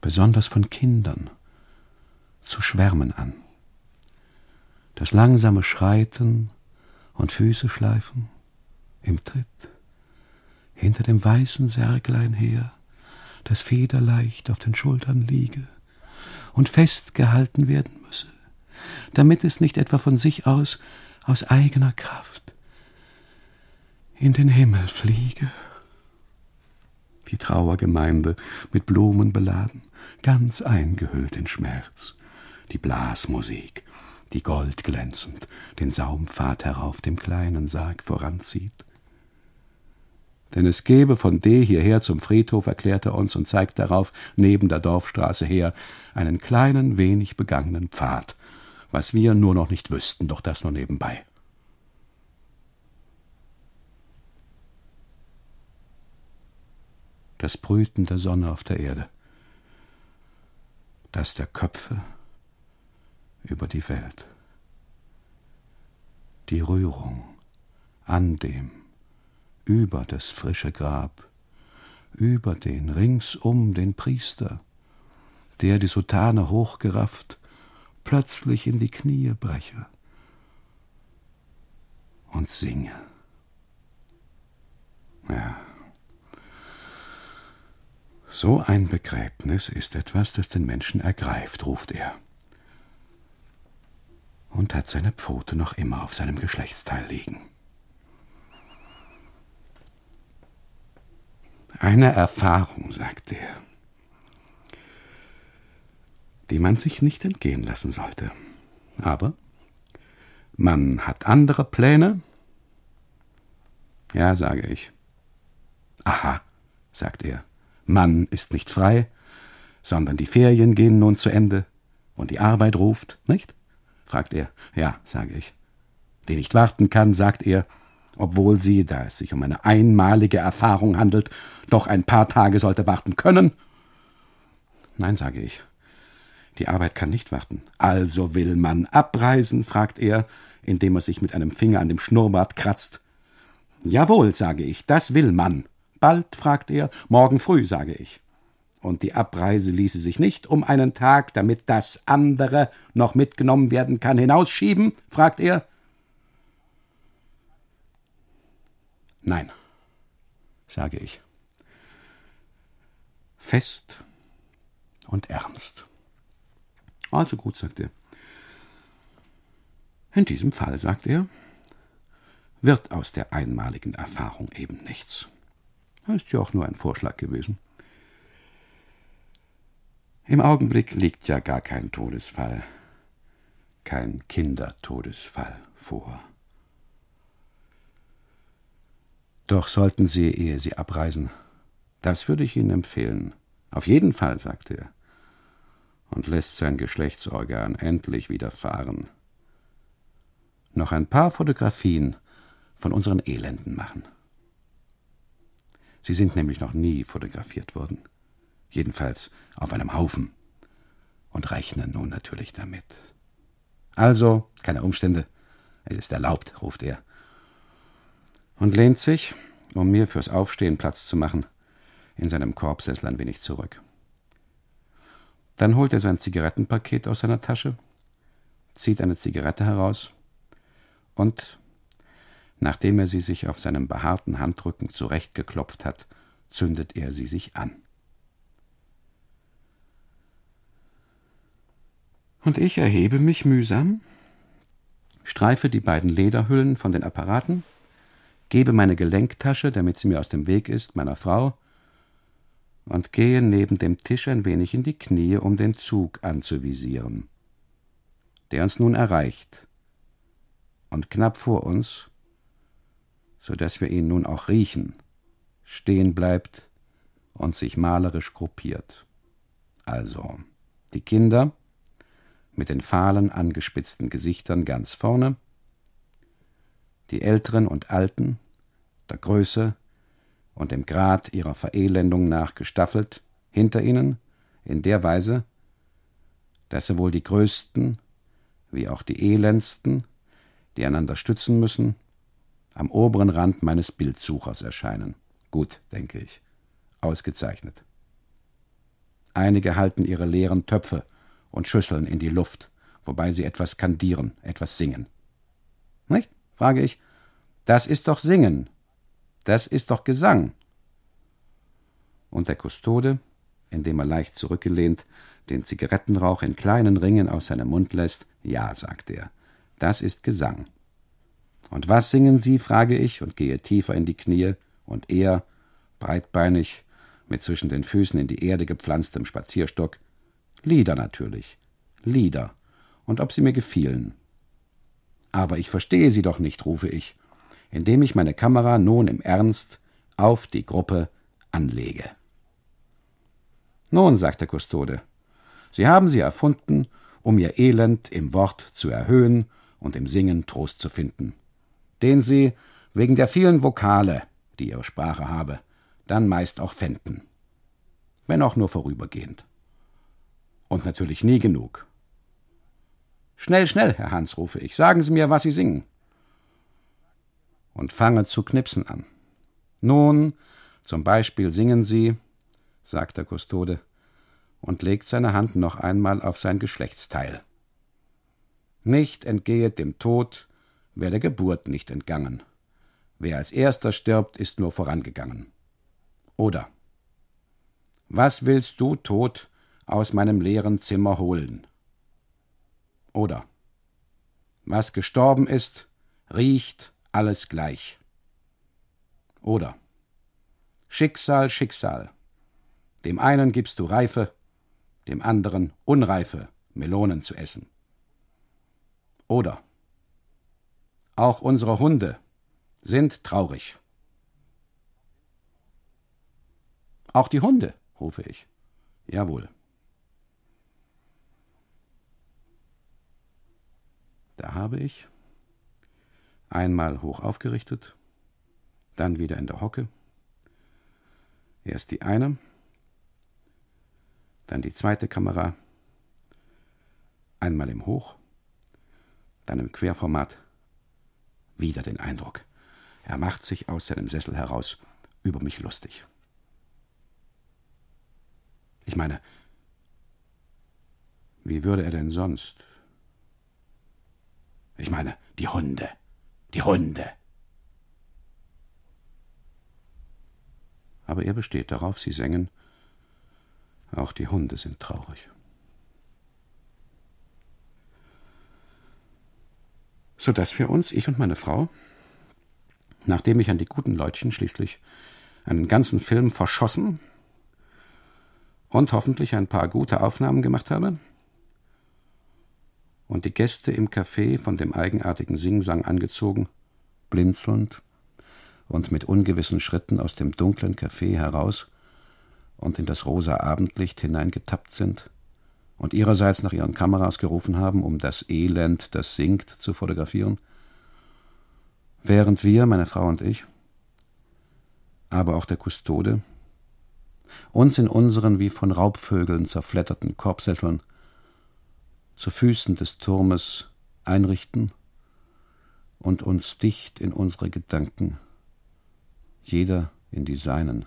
besonders von Kindern, zu schwärmen an. Das langsame Schreiten und Füße schleifen im Tritt, hinter dem weißen Särglein her, das federleicht auf den Schultern liege und festgehalten werden müsse, damit es nicht etwa von sich aus, aus eigener Kraft, in den Himmel fliege. Die Trauergemeinde mit Blumen beladen, ganz eingehüllt in Schmerz, die Blasmusik, die goldglänzend den Saumpfad herauf dem kleinen Sarg voranzieht. Denn es gebe von D hierher zum Friedhof, erklärt er uns und zeigt darauf, neben der Dorfstraße her, einen kleinen, wenig begangenen Pfad, was wir nur noch nicht wüssten, doch das nur nebenbei. Das Brüten der Sonne auf der Erde, das der Köpfe über die Welt, die Rührung an dem, über das frische Grab, über den ringsum den Priester, der die Soutane hochgerafft plötzlich in die Knie breche und singe. Ja. So ein Begräbnis ist etwas, das den Menschen ergreift, ruft er. Und hat seine Pfote noch immer auf seinem Geschlechtsteil liegen. Eine Erfahrung, sagt er, die man sich nicht entgehen lassen sollte. Aber man hat andere Pläne? Ja, sage ich. Aha, sagt er, Mann ist nicht frei, sondern die Ferien gehen nun zu Ende und die Arbeit ruft, nicht? fragt er. Ja, sage ich. Die nicht warten kann, sagt er, obwohl sie, da es sich um eine einmalige Erfahrung handelt, doch ein paar Tage sollte warten können? Nein, sage ich. Die Arbeit kann nicht warten. Also will man abreisen? fragt er, indem er sich mit einem Finger an dem Schnurrbart kratzt. Jawohl, sage ich, das will man. Bald? fragt er. Morgen früh, sage ich. Und die Abreise ließe sich nicht um einen Tag, damit das andere noch mitgenommen werden kann, hinausschieben? fragt er. Nein, sage ich. Fest und ernst. Also gut, sagt er. In diesem Fall, sagt er, wird aus der einmaligen Erfahrung eben nichts. Ist ja auch nur ein Vorschlag gewesen. Im Augenblick liegt ja gar kein Todesfall, kein Kindertodesfall vor. Doch sollten Sie, ehe Sie abreisen, das würde ich Ihnen empfehlen. Auf jeden Fall, sagte er und lässt sein Geschlechtsorgan endlich wieder fahren. Noch ein paar Fotografien von unseren Elenden machen. Sie sind nämlich noch nie fotografiert worden. Jedenfalls auf einem Haufen. und rechne nun natürlich damit. Also, keine Umstände, es ist erlaubt, ruft er. Und lehnt sich, um mir fürs Aufstehen Platz zu machen, in seinem Korbsessel ein wenig zurück. Dann holt er sein Zigarettenpaket aus seiner Tasche, zieht eine Zigarette heraus und, nachdem er sie sich auf seinem behaarten Handrücken zurechtgeklopft hat, zündet er sie sich an. Und ich erhebe mich mühsam, streife die beiden Lederhüllen von den Apparaten, gebe meine Gelenktasche, damit sie mir aus dem Weg ist, meiner Frau, und gehe neben dem Tisch ein wenig in die Knie, um den Zug anzuvisieren, der uns nun erreicht und knapp vor uns, so dass wir ihn nun auch riechen, stehen bleibt und sich malerisch gruppiert. Also die Kinder mit den fahlen, angespitzten Gesichtern ganz vorne, die Älteren und Alten, der Größe und dem Grad ihrer Verelendung nach gestaffelt, hinter ihnen, in der Weise, dass sowohl die Größten wie auch die Elendsten, die einander stützen müssen, am oberen Rand meines Bildsuchers erscheinen. Gut, denke ich. Ausgezeichnet. Einige halten ihre leeren Töpfe und Schüsseln in die Luft, wobei sie etwas kandieren, etwas singen. Nicht? Frage ich. Das ist doch Singen. Das ist doch Gesang. Und der Kustode, indem er leicht zurückgelehnt den Zigarettenrauch in kleinen Ringen aus seinem Mund lässt, ja, sagt er, das ist Gesang. Und was singen Sie, frage ich und gehe tiefer in die Knie, und er, breitbeinig, mit zwischen den Füßen in die Erde gepflanztem Spazierstock, Lieder natürlich, Lieder, und ob sie mir gefielen. Aber ich verstehe sie doch nicht, rufe ich, indem ich meine Kamera nun im Ernst auf die Gruppe anlege. Nun, sagt der Kustode, Sie haben sie erfunden, um ihr Elend im Wort zu erhöhen und im Singen Trost zu finden, den sie, wegen der vielen Vokale, die ihre Sprache habe, dann meist auch fänden, wenn auch nur vorübergehend. Und natürlich nie genug. Schnell, schnell, Herr Hans, rufe ich, sagen Sie mir, was Sie singen. Und fange zu knipsen an. Nun, zum Beispiel singen Sie, sagt der Kustode und legt seine Hand noch einmal auf sein Geschlechtsteil. Nicht entgehet dem Tod, wer der Geburt nicht entgangen. Wer als erster stirbt, ist nur vorangegangen. Oder Was willst du, Tod, aus meinem leeren Zimmer holen? Oder Was gestorben ist, riecht alles gleich. Oder Schicksal, Schicksal. Dem einen gibst du Reife, dem anderen unreife Melonen zu essen. Oder auch unsere Hunde sind traurig. Auch die Hunde, rufe ich. Jawohl. Da habe ich einmal hoch aufgerichtet, dann wieder in der Hocke. Erst die eine, dann die zweite Kamera, einmal im Hoch, dann im Querformat, wieder den Eindruck, er macht sich aus seinem Sessel heraus über mich lustig. Ich meine, wie würde er denn sonst? Ich meine, die Hunde, die Hunde. Aber er besteht darauf, sie sängen auch die Hunde sind traurig. So dass wir uns, ich und meine Frau, nachdem ich an die guten Leutchen schließlich einen ganzen Film verschossen und hoffentlich ein paar gute Aufnahmen gemacht habe, und die Gäste im Café von dem eigenartigen Singsang angezogen, blinzelnd und mit ungewissen Schritten aus dem dunklen Café heraus und in das rosa Abendlicht hineingetappt sind und ihrerseits nach ihren Kameras gerufen haben, um das Elend, das sinkt, zu fotografieren, während wir, meine Frau und ich, aber auch der Kustode, uns in unseren wie von Raubvögeln zerfledderten Korbsesseln zu Füßen des Turmes einrichten und uns dicht in unsere Gedanken, jeder in die seinen,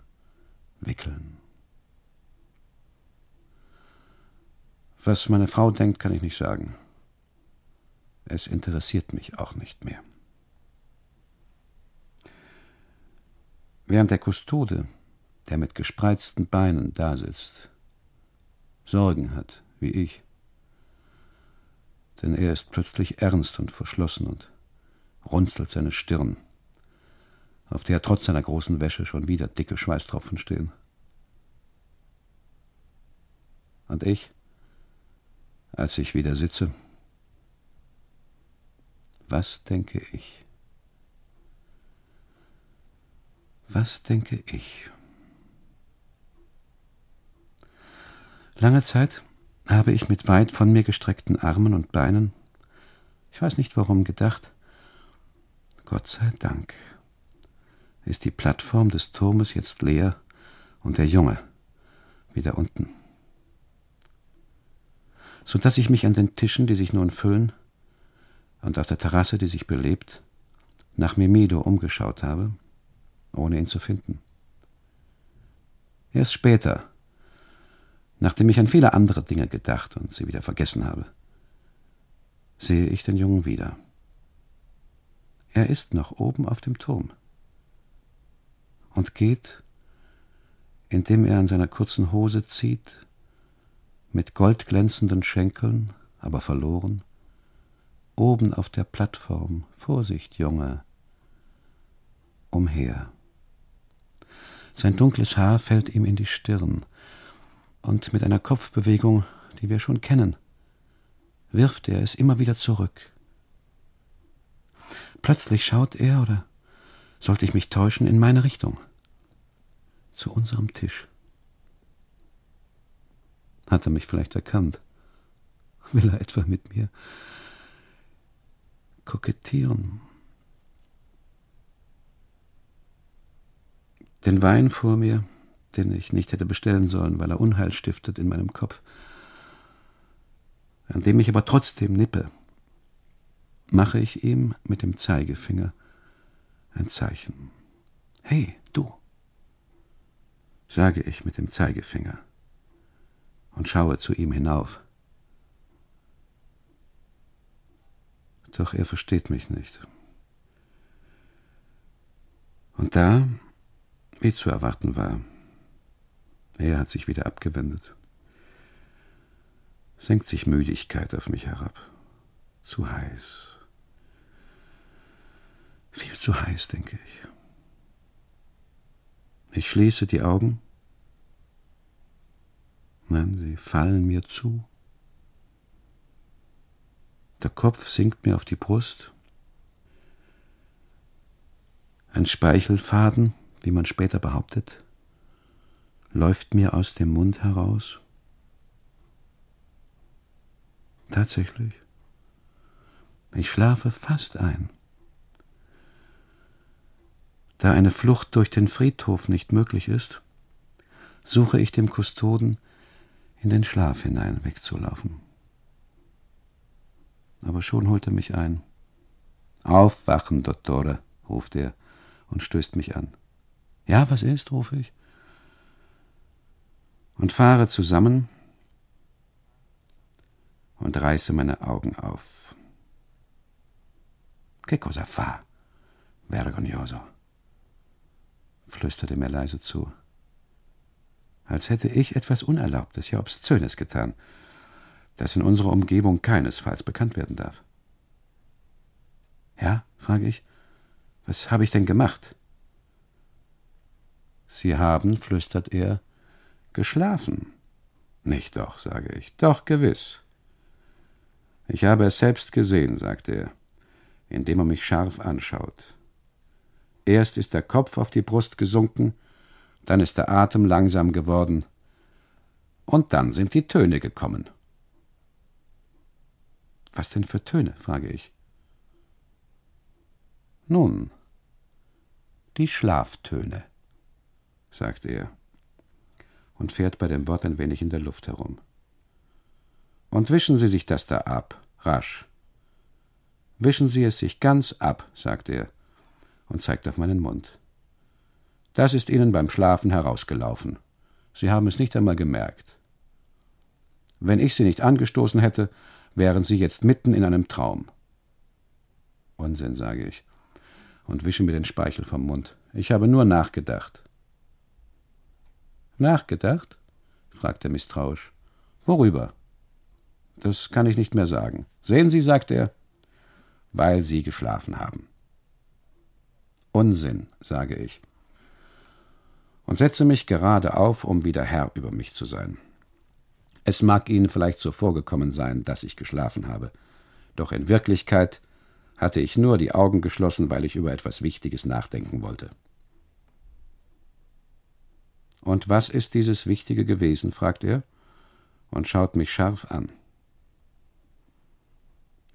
wickeln. Was meine Frau denkt, kann ich nicht sagen. Es interessiert mich auch nicht mehr. Während der Kustode, der mit gespreizten Beinen dasitzt, Sorgen hat, wie ich, denn er ist plötzlich ernst und verschlossen und runzelt seine Stirn, auf der trotz seiner großen Wäsche schon wieder dicke Schweißtropfen stehen. Und ich, als ich wieder sitze. Was denke ich? Was denke ich? Lange Zeit habe ich mit weit von mir gestreckten Armen und Beinen, ich weiß nicht warum, gedacht, Gott sei Dank ist die Plattform des Turmes jetzt leer und der Junge wieder unten so dass ich mich an den Tischen, die sich nun füllen, und auf der Terrasse, die sich belebt, nach Mimido umgeschaut habe, ohne ihn zu finden. Erst später, nachdem ich an viele andere Dinge gedacht und sie wieder vergessen habe, sehe ich den Jungen wieder. Er ist noch oben auf dem Turm und geht, indem er an seiner kurzen Hose zieht, mit goldglänzenden Schenkeln, aber verloren, oben auf der Plattform, Vorsicht, Junge, umher. Sein dunkles Haar fällt ihm in die Stirn, und mit einer Kopfbewegung, die wir schon kennen, wirft er es immer wieder zurück. Plötzlich schaut er, oder sollte ich mich täuschen, in meine Richtung, zu unserem Tisch. Hat er mich vielleicht erkannt? Will er etwa mit mir kokettieren? Den Wein vor mir, den ich nicht hätte bestellen sollen, weil er Unheil stiftet in meinem Kopf, an dem ich aber trotzdem nippe, mache ich ihm mit dem Zeigefinger ein Zeichen. Hey, du, sage ich mit dem Zeigefinger und schaue zu ihm hinauf. Doch er versteht mich nicht. Und da, wie zu erwarten war, er hat sich wieder abgewendet, senkt sich Müdigkeit auf mich herab. Zu heiß. Viel zu heiß, denke ich. Ich schließe die Augen Nein, sie fallen mir zu. Der Kopf sinkt mir auf die Brust. Ein Speichelfaden, wie man später behauptet, läuft mir aus dem Mund heraus. Tatsächlich. Ich schlafe fast ein. Da eine Flucht durch den Friedhof nicht möglich ist, suche ich dem Kustoden in den Schlaf hinein wegzulaufen. Aber schon holt er mich ein. Aufwachen, Dottore, ruft er und stößt mich an. Ja, was ist? rufe ich. Und fahre zusammen und reiße meine Augen auf. Che cosa fa? Vergognoso, flüsterte mir leise zu als hätte ich etwas Unerlaubtes, ja Obszönes getan, das in unserer Umgebung keinesfalls bekannt werden darf. Ja, frage ich, was habe ich denn gemacht? Sie haben, flüstert er, geschlafen. Nicht doch, sage ich, doch gewiss. Ich habe es selbst gesehen, sagt er, indem er mich scharf anschaut. Erst ist der Kopf auf die Brust gesunken, dann ist der Atem langsam geworden, und dann sind die Töne gekommen. Was denn für Töne? frage ich. Nun, die Schlaftöne, sagt er und fährt bei dem Wort ein wenig in der Luft herum. Und wischen Sie sich das da ab, rasch. Wischen Sie es sich ganz ab, sagt er und zeigt auf meinen Mund. Das ist Ihnen beim Schlafen herausgelaufen. Sie haben es nicht einmal gemerkt. Wenn ich Sie nicht angestoßen hätte, wären Sie jetzt mitten in einem Traum. Unsinn, sage ich, und wische mir den Speichel vom Mund. Ich habe nur nachgedacht. Nachgedacht? fragt er misstrauisch. Worüber? Das kann ich nicht mehr sagen. Sehen Sie, sagt er, weil Sie geschlafen haben. Unsinn, sage ich, und setze mich gerade auf, um wieder Herr über mich zu sein. Es mag Ihnen vielleicht so vorgekommen sein, dass ich geschlafen habe, doch in Wirklichkeit hatte ich nur die Augen geschlossen, weil ich über etwas Wichtiges nachdenken wollte. Und was ist dieses Wichtige gewesen? fragt er und schaut mich scharf an.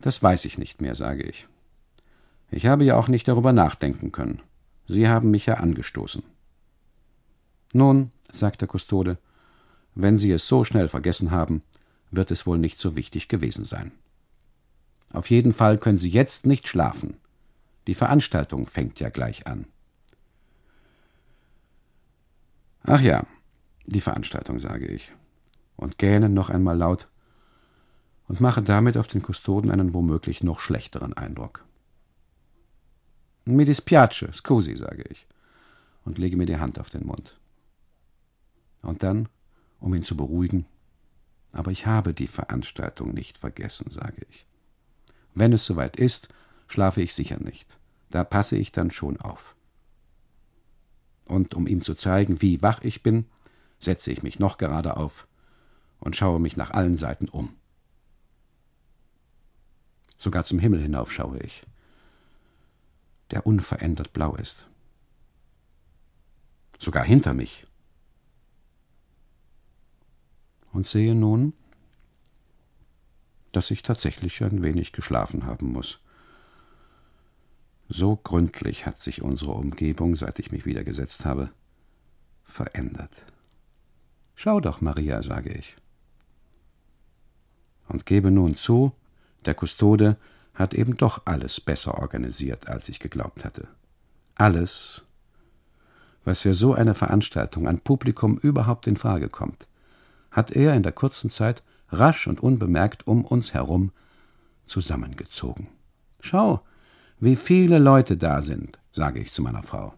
Das weiß ich nicht mehr, sage ich. Ich habe ja auch nicht darüber nachdenken können. Sie haben mich ja angestoßen. Nun, sagt der Kustode, wenn Sie es so schnell vergessen haben, wird es wohl nicht so wichtig gewesen sein. Auf jeden Fall können Sie jetzt nicht schlafen. Die Veranstaltung fängt ja gleich an. Ach ja, die Veranstaltung, sage ich, und gähne noch einmal laut und mache damit auf den Kustoden einen womöglich noch schlechteren Eindruck. Mi dispiace, scusi, sage ich und lege mir die Hand auf den Mund. Und dann, um ihn zu beruhigen, aber ich habe die Veranstaltung nicht vergessen, sage ich. Wenn es soweit ist, schlafe ich sicher nicht. Da passe ich dann schon auf. Und um ihm zu zeigen, wie wach ich bin, setze ich mich noch gerade auf und schaue mich nach allen Seiten um. Sogar zum Himmel hinauf schaue ich der unverändert blau ist. Sogar hinter mich. Und sehe nun, dass ich tatsächlich ein wenig geschlafen haben muss. So gründlich hat sich unsere Umgebung, seit ich mich wieder gesetzt habe, verändert. Schau doch, Maria, sage ich. Und gebe nun zu, der Kustode hat eben doch alles besser organisiert, als ich geglaubt hatte. Alles, was für so eine Veranstaltung an Publikum überhaupt in Frage kommt, hat er in der kurzen Zeit rasch und unbemerkt um uns herum zusammengezogen. Schau, wie viele Leute da sind, sage ich zu meiner Frau.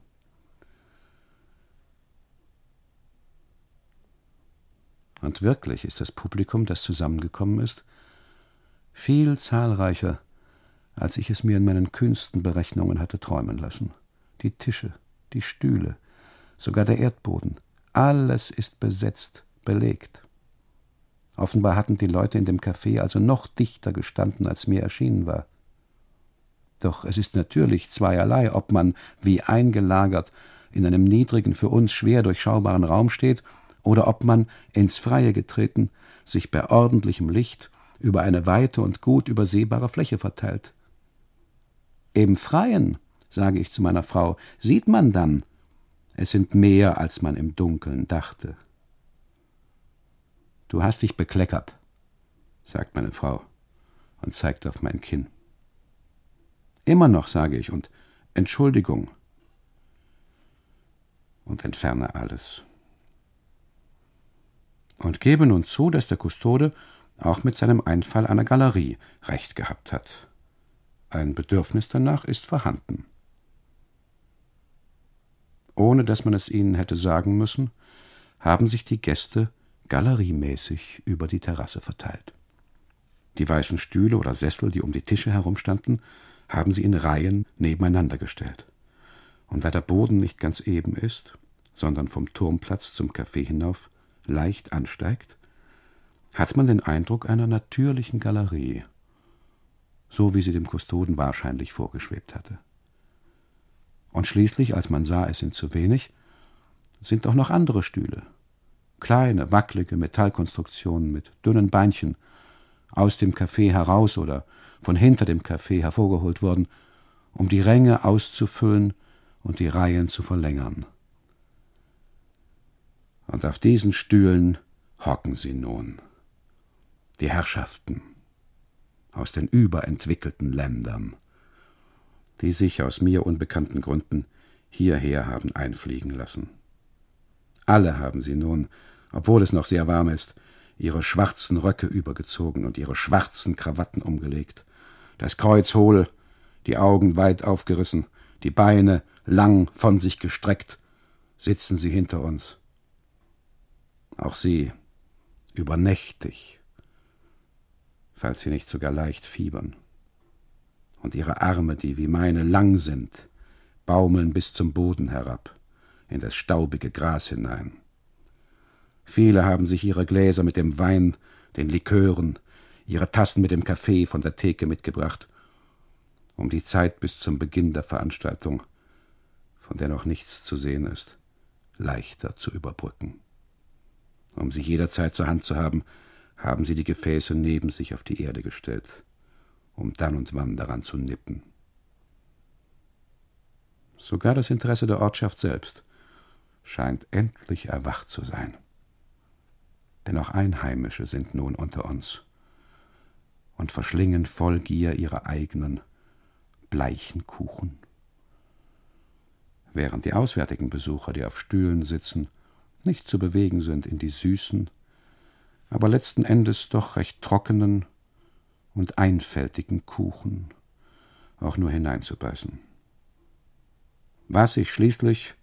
Und wirklich ist das Publikum, das zusammengekommen ist, viel zahlreicher als ich es mir in meinen kühnsten Berechnungen hatte träumen lassen. Die Tische, die Stühle, sogar der Erdboden, alles ist besetzt, belegt. Offenbar hatten die Leute in dem Café also noch dichter gestanden, als mir erschienen war. Doch es ist natürlich zweierlei, ob man, wie eingelagert, in einem niedrigen, für uns schwer durchschaubaren Raum steht, oder ob man, ins Freie getreten, sich bei ordentlichem Licht über eine weite und gut übersehbare Fläche verteilt. Im Freien, sage ich zu meiner Frau, sieht man dann, es sind mehr, als man im Dunkeln dachte. Du hast dich bekleckert, sagt meine Frau und zeigt auf mein Kinn. Immer noch, sage ich, und Entschuldigung. Und entferne alles. Und gebe nun zu, dass der Kustode auch mit seinem Einfall einer Galerie recht gehabt hat. Ein Bedürfnis danach ist vorhanden. Ohne dass man es ihnen hätte sagen müssen, haben sich die Gäste galeriemäßig über die Terrasse verteilt. Die weißen Stühle oder Sessel, die um die Tische herumstanden, haben sie in Reihen nebeneinander gestellt. Und da der Boden nicht ganz eben ist, sondern vom Turmplatz zum Café hinauf leicht ansteigt, hat man den Eindruck einer natürlichen Galerie, so wie sie dem Kustoden wahrscheinlich vorgeschwebt hatte. Und schließlich, als man sah, es sind zu wenig, sind doch noch andere Stühle. Kleine, wackelige Metallkonstruktionen mit dünnen Beinchen, aus dem Café heraus oder von hinter dem Café hervorgeholt worden, um die Ränge auszufüllen und die Reihen zu verlängern. Und auf diesen Stühlen hocken sie nun. die Herrschaften aus den überentwickelten Ländern, die sich aus mir unbekannten Gründen hierher haben einfliegen lassen. Alle haben sie nun, obwohl es noch sehr warm ist, ihre schwarzen Röcke übergezogen und ihre schwarzen Krawatten umgelegt, das Kreuz hohl, die Augen weit aufgerissen, die Beine lang von sich gestreckt, sitzen sie hinter uns. Auch sie, übernächtig, falls sie nicht sogar leicht fiebern. Und ihre Arme, die wie meine lang sind, baumeln bis zum Boden herab, in das staubige Gras hinein. Viele haben sich ihre Gläser mit dem Wein, den Likören, ihre Tassen mit dem Kaffee von der Theke mitgebracht, um die Zeit bis zum Beginn der Veranstaltung, von der noch nichts zu sehen ist, leichter zu überbrücken. Um sie jederzeit zur Hand zu haben, haben sie die Gefäße neben sich auf die Erde gestellt, um dann und wann daran zu nippen. Sogar das Interesse der Ortschaft selbst scheint endlich erwacht zu sein. Denn auch Einheimische sind nun unter uns und verschlingen voll Gier ihre eigenen bleichen Kuchen. Während die auswärtigen Besucher, die auf Stühlen sitzen, nicht zu bewegen sind in die süßen, aber letzten Endes doch recht trockenen und einfältigen Kuchen auch nur hineinzubeißen. Was ich schließlich,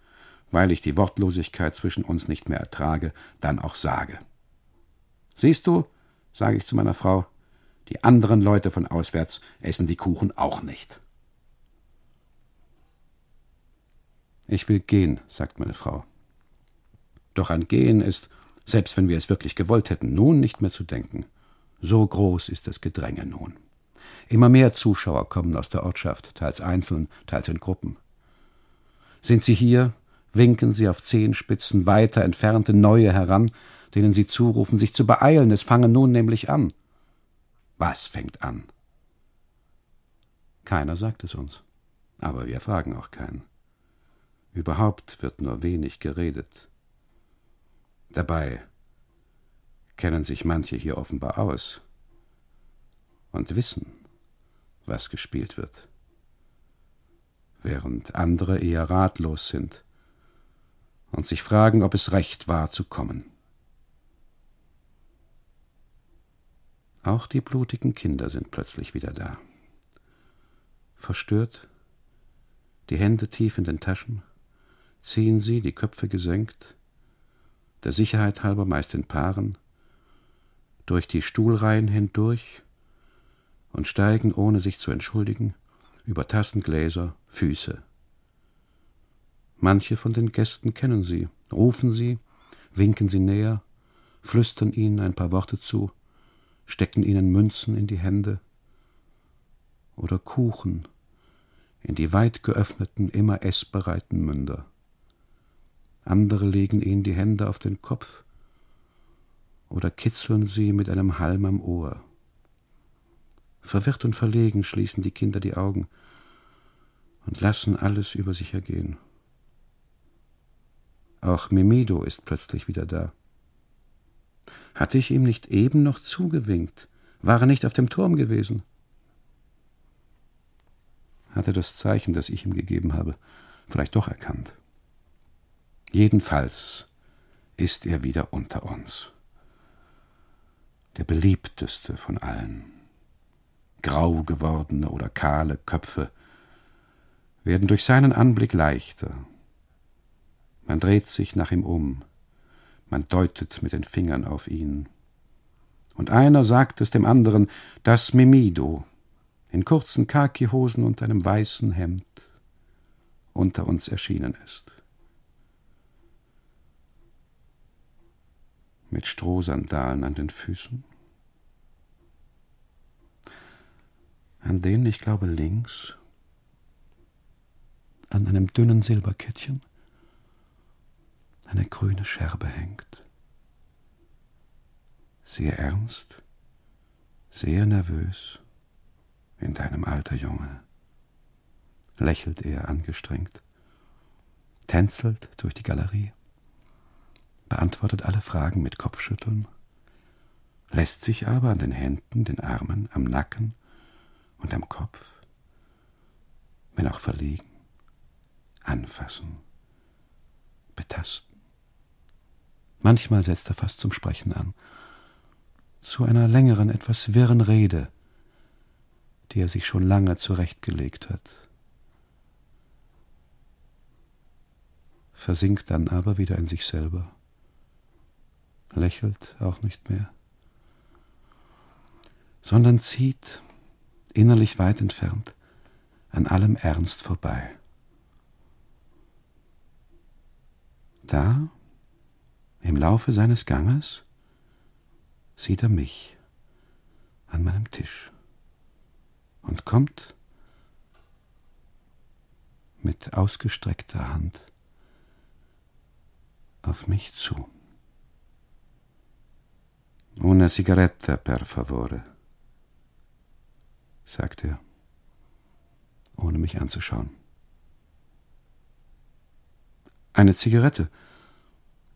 weil ich die Wortlosigkeit zwischen uns nicht mehr ertrage, dann auch sage. Siehst du, sage ich zu meiner Frau, die anderen Leute von auswärts essen die Kuchen auch nicht. Ich will gehen, sagt meine Frau. Doch an Gehen ist, selbst wenn wir es wirklich gewollt hätten, nun nicht mehr zu denken. So groß ist das Gedränge nun. Immer mehr Zuschauer kommen aus der Ortschaft, teils einzeln, teils in Gruppen. Sind sie hier, winken sie auf Zehenspitzen weiter entfernte Neue heran, denen sie zurufen, sich zu beeilen, es fange nun nämlich an. Was fängt an? Keiner sagt es uns, aber wir fragen auch keinen. Überhaupt wird nur wenig geredet. Dabei kennen sich manche hier offenbar aus und wissen, was gespielt wird, während andere eher ratlos sind und sich fragen, ob es recht war zu kommen. Auch die blutigen Kinder sind plötzlich wieder da. Verstört, die Hände tief in den Taschen, ziehen sie, die Köpfe gesenkt, der Sicherheit halber meist in Paaren, durch die Stuhlreihen hindurch und steigen, ohne sich zu entschuldigen, über Tassen, Gläser, Füße. Manche von den Gästen kennen sie, rufen sie, winken sie näher, flüstern ihnen ein paar Worte zu, stecken ihnen Münzen in die Hände oder Kuchen in die weit geöffneten, immer essbereiten Münder andere legen ihnen die Hände auf den Kopf oder kitzeln sie mit einem Halm am Ohr. Verwirrt und verlegen schließen die Kinder die Augen und lassen alles über sich ergehen. Auch Mimido ist plötzlich wieder da. Hatte ich ihm nicht eben noch zugewinkt? War er nicht auf dem Turm gewesen? Hat er das Zeichen, das ich ihm gegeben habe, vielleicht doch erkannt? Jedenfalls ist er wieder unter uns. Der beliebteste von allen. Grau gewordene oder kahle Köpfe werden durch seinen Anblick leichter. Man dreht sich nach ihm um, man deutet mit den Fingern auf ihn. Und einer sagt es dem anderen, dass Mimido in kurzen Khakihosen und einem weißen Hemd unter uns erschienen ist. mit Strohsandalen an den Füßen. An denen, ich glaube, links, an einem dünnen Silberkettchen, eine grüne Scherbe hängt. Sehr ernst, sehr nervös, in deinem Alter, Junge, lächelt er angestrengt, tänzelt durch die Galerie beantwortet alle Fragen mit Kopfschütteln lässt sich aber an den Händen, den Armen, am Nacken und am Kopf, wenn auch verlegen, anfassen, betasten. Manchmal setzt er fast zum Sprechen an, zu einer längeren, etwas wirren Rede, die er sich schon lange zurechtgelegt hat. Versinkt dann aber wieder in sich selber, lächelt auch nicht mehr, sondern zieht, innerlich weit entfernt, an allem Ernst vorbei. Da, im Laufe seines Ganges, sieht er mich an meinem Tisch und kommt mit ausgestreckter Hand auf mich zu. Una sigaretta, per favore, sagt er, ohne mich anzuschauen. Eine Zigarette.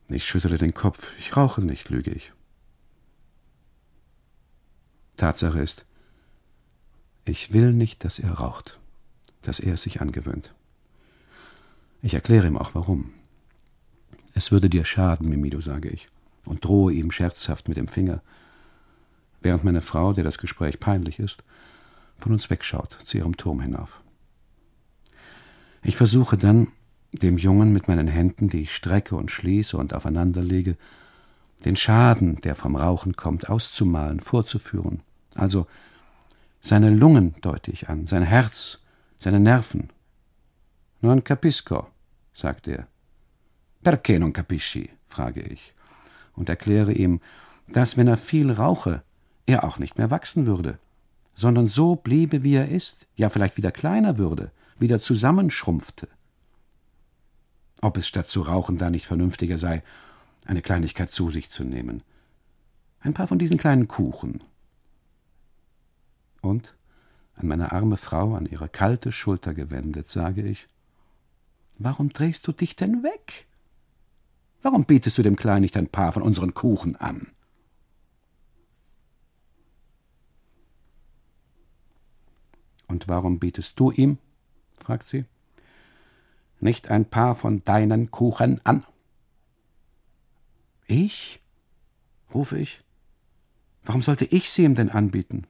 Ich schüttelte den Kopf. Ich rauche nicht, lüge ich. Tatsache ist, ich will nicht, dass er raucht, dass er es sich angewöhnt. Ich erkläre ihm auch warum. Es würde dir schaden, Mimido, sage ich, und drohe ihm scherzhaft mit dem Finger, während meine Frau, der das Gespräch peinlich ist, von uns wegschaut zu ihrem Turm hinauf. Ich versuche dann, dem Jungen mit meinen Händen, die ich strecke und schließe und aufeinanderlege, den Schaden, der vom Rauchen kommt, auszumalen, vorzuführen. Also seine Lungen deute ich an, sein Herz, seine Nerven. Non capisco, sagt er. Perché non capisci? frage ich und erkläre ihm, dass, wenn er viel rauche, er auch nicht mehr wachsen würde, sondern so bliebe, wie er ist, ja vielleicht wieder kleiner würde, wieder zusammenschrumpfte. Ob es statt zu rauchen da nicht vernünftiger sei, eine Kleinigkeit zu sich zu nehmen. Ein paar von diesen kleinen Kuchen, und, an meine arme Frau, an ihre kalte Schulter gewendet, sage ich, Warum drehst du dich denn weg? Warum bietest du dem Kleinen nicht ein paar von unseren Kuchen an? Und warum bietest du ihm, fragt sie, nicht ein paar von deinen Kuchen an? Ich? rufe ich. Warum sollte ich sie ihm denn anbieten?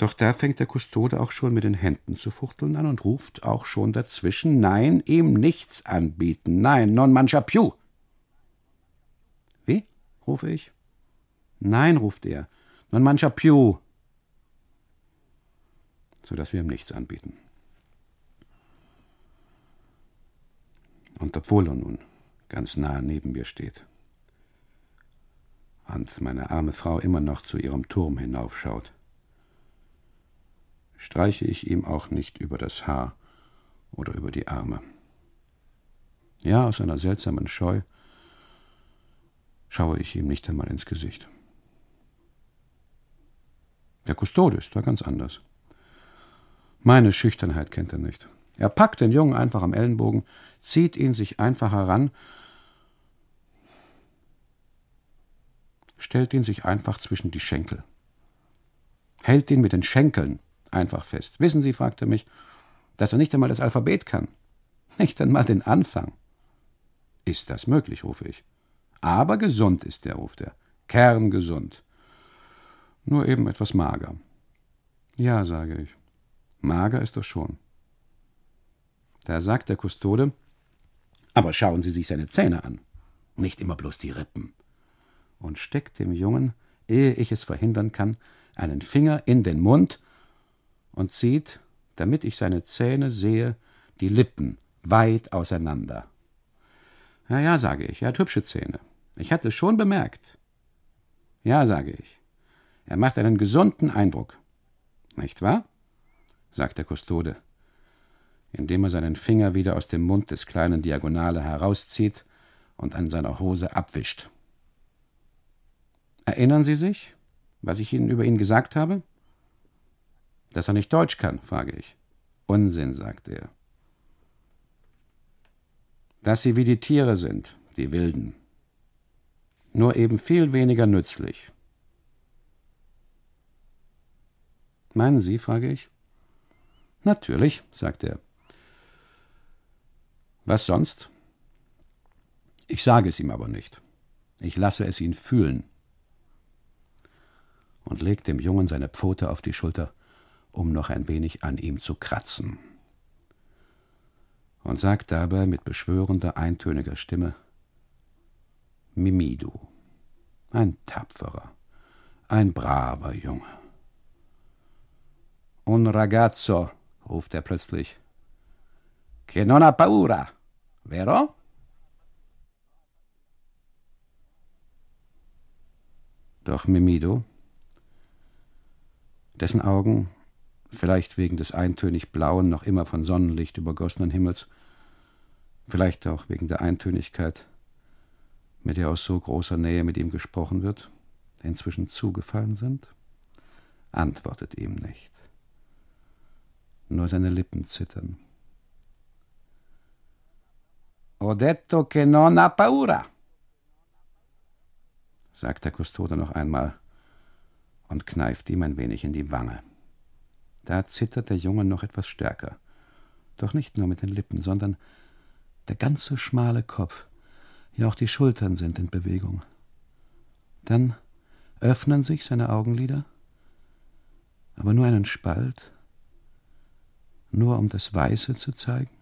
Doch da fängt der Kustode auch schon mit den Händen zu fuchteln an und ruft auch schon dazwischen: Nein, ihm nichts anbieten. Nein, non mancha più. Wie? rufe ich. Nein, ruft er. Non mancha più. So dass wir ihm nichts anbieten. Und obwohl er nun ganz nah neben mir steht und meine arme Frau immer noch zu ihrem Turm hinaufschaut, streiche ich ihm auch nicht über das Haar oder über die Arme. Ja, aus einer seltsamen Scheu schaue ich ihm nicht einmal ins Gesicht. Der Kustode ist da ganz anders. Meine Schüchternheit kennt er nicht. Er packt den Jungen einfach am Ellenbogen, zieht ihn sich einfach heran, stellt ihn sich einfach zwischen die Schenkel, hält ihn mit den Schenkeln einfach fest. Wissen Sie, fragte er mich, dass er nicht einmal das Alphabet kann. Nicht einmal den Anfang. Ist das möglich, rufe ich. Aber gesund ist er, ruft er. Kerngesund. Nur eben etwas mager. Ja, sage ich. Mager ist er schon. Da sagt der Kustode, aber schauen Sie sich seine Zähne an. Nicht immer bloß die Rippen. Und steckt dem Jungen, ehe ich es verhindern kann, einen Finger in den Mund und zieht, damit ich seine Zähne sehe, die Lippen weit auseinander. Ja, ja, sage ich, er hat hübsche Zähne. Ich hatte es schon bemerkt. Ja, sage ich. Er macht einen gesunden Eindruck. Nicht wahr? sagt der Kustode, indem er seinen Finger wieder aus dem Mund des kleinen Diagonale herauszieht und an seiner Hose abwischt. Erinnern Sie sich, was ich Ihnen über ihn gesagt habe? Dass er nicht Deutsch kann, frage ich. Unsinn, sagt er. Dass sie wie die Tiere sind, die Wilden. nur eben viel weniger nützlich. Meinen Sie, frage ich. Natürlich, sagt er. Was sonst? Ich sage es ihm aber nicht. Ich lasse es ihn fühlen. Und legt dem Jungen seine Pfote auf die Schulter, um noch ein wenig an ihm zu kratzen. Und sagt dabei mit beschwörender, eintöniger Stimme: Mimidu, ein tapferer, ein braver Junge. Un ragazzo, ruft er plötzlich, che non ha paura, vero? Doch Mimido, dessen Augen, vielleicht wegen des eintönig blauen, noch immer von Sonnenlicht übergossenen Himmels, vielleicht auch wegen der Eintönigkeit, mit der aus so großer Nähe mit ihm gesprochen wird, inzwischen zugefallen sind, antwortet ihm nicht. Nur seine Lippen zittern. Ho detto che non ha paura, sagt der Kustode noch einmal und kneift ihm ein wenig in die Wange. Da zittert der Junge noch etwas stärker. Doch nicht nur mit den Lippen, sondern der ganze schmale Kopf, ja auch die Schultern sind in Bewegung. Dann öffnen sich seine Augenlider, aber nur einen Spalt, nur um das Weiße zu zeigen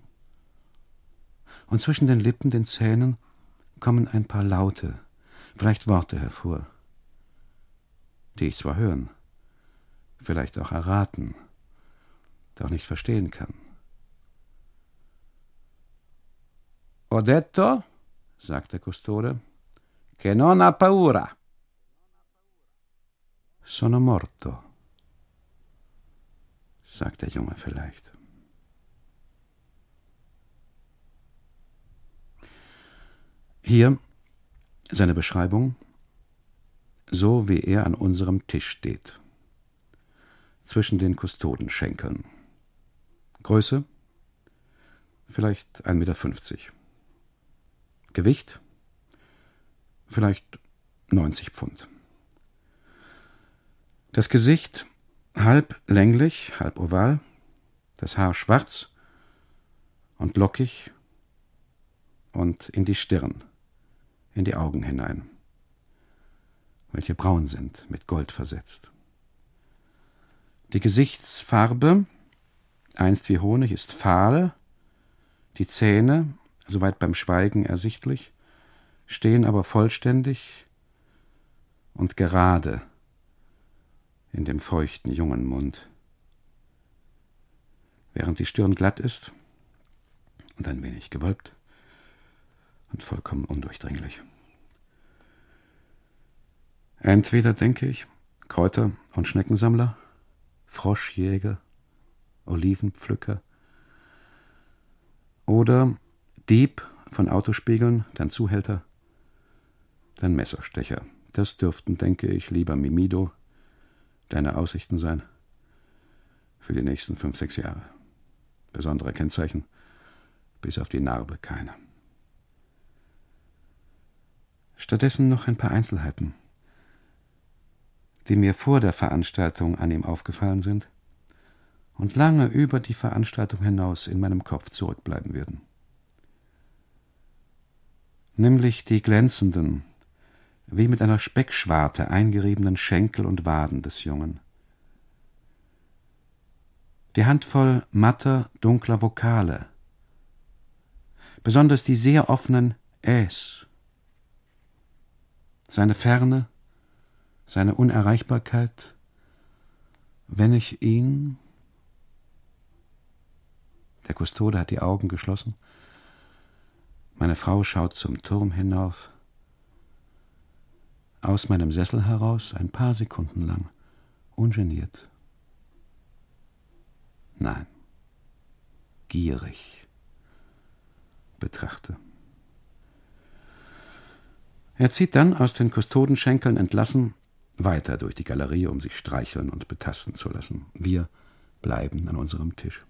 und zwischen den Lippen, den Zähnen, kommen ein paar Laute, vielleicht Worte hervor, die ich zwar hören, vielleicht auch erraten, doch nicht verstehen kann. Ho detto, sagt der Kustode, che non ha paura. Sono morto, sagt der Junge vielleicht. Hier seine Beschreibung, so wie er an unserem Tisch steht, zwischen den Kustodenschenkeln. Größe vielleicht 1,50 Meter. Gewicht vielleicht 90 Pfund. Das Gesicht halb länglich, halb oval, das Haar schwarz und lockig und in die Stirn in die Augen hinein, welche braun sind, mit Gold versetzt. Die Gesichtsfarbe, einst wie Honig, ist fahl, die Zähne, soweit beim Schweigen ersichtlich, stehen aber vollständig und gerade in dem feuchten jungen Mund. Während die Stirn glatt ist und ein wenig gewölbt, und vollkommen undurchdringlich. Entweder, denke ich, Kräuter- und Schneckensammler, Froschjäger, Olivenpflücker oder Dieb von Autospiegeln, dann Zuhälter, dann Messerstecher. Das dürften, denke ich, lieber Mimido, deine Aussichten sein für die nächsten fünf, sechs Jahre. Besondere Kennzeichen, bis auf die Narbe keine. Stattdessen noch ein paar Einzelheiten, die mir vor der Veranstaltung an ihm aufgefallen sind und lange über die Veranstaltung hinaus in meinem Kopf zurückbleiben werden. Nämlich die glänzenden, wie mit einer Speckschwarte eingeriebenen Schenkel und Waden des Jungen. Die Handvoll matter, dunkler Vokale, besonders die sehr offenen Äs seine Ferne, seine Unerreichbarkeit, wenn ich ihn. Der Kustode hat die Augen geschlossen. Meine Frau schaut zum Turm hinauf. Aus meinem Sessel heraus ein paar Sekunden lang, ungeniert. Nein, gierig betrachte. Er zieht dann, aus den Kustodenschenkeln entlassen, weiter durch die Galerie, um sich streicheln und betasten zu lassen. Wir bleiben an unserem Tisch.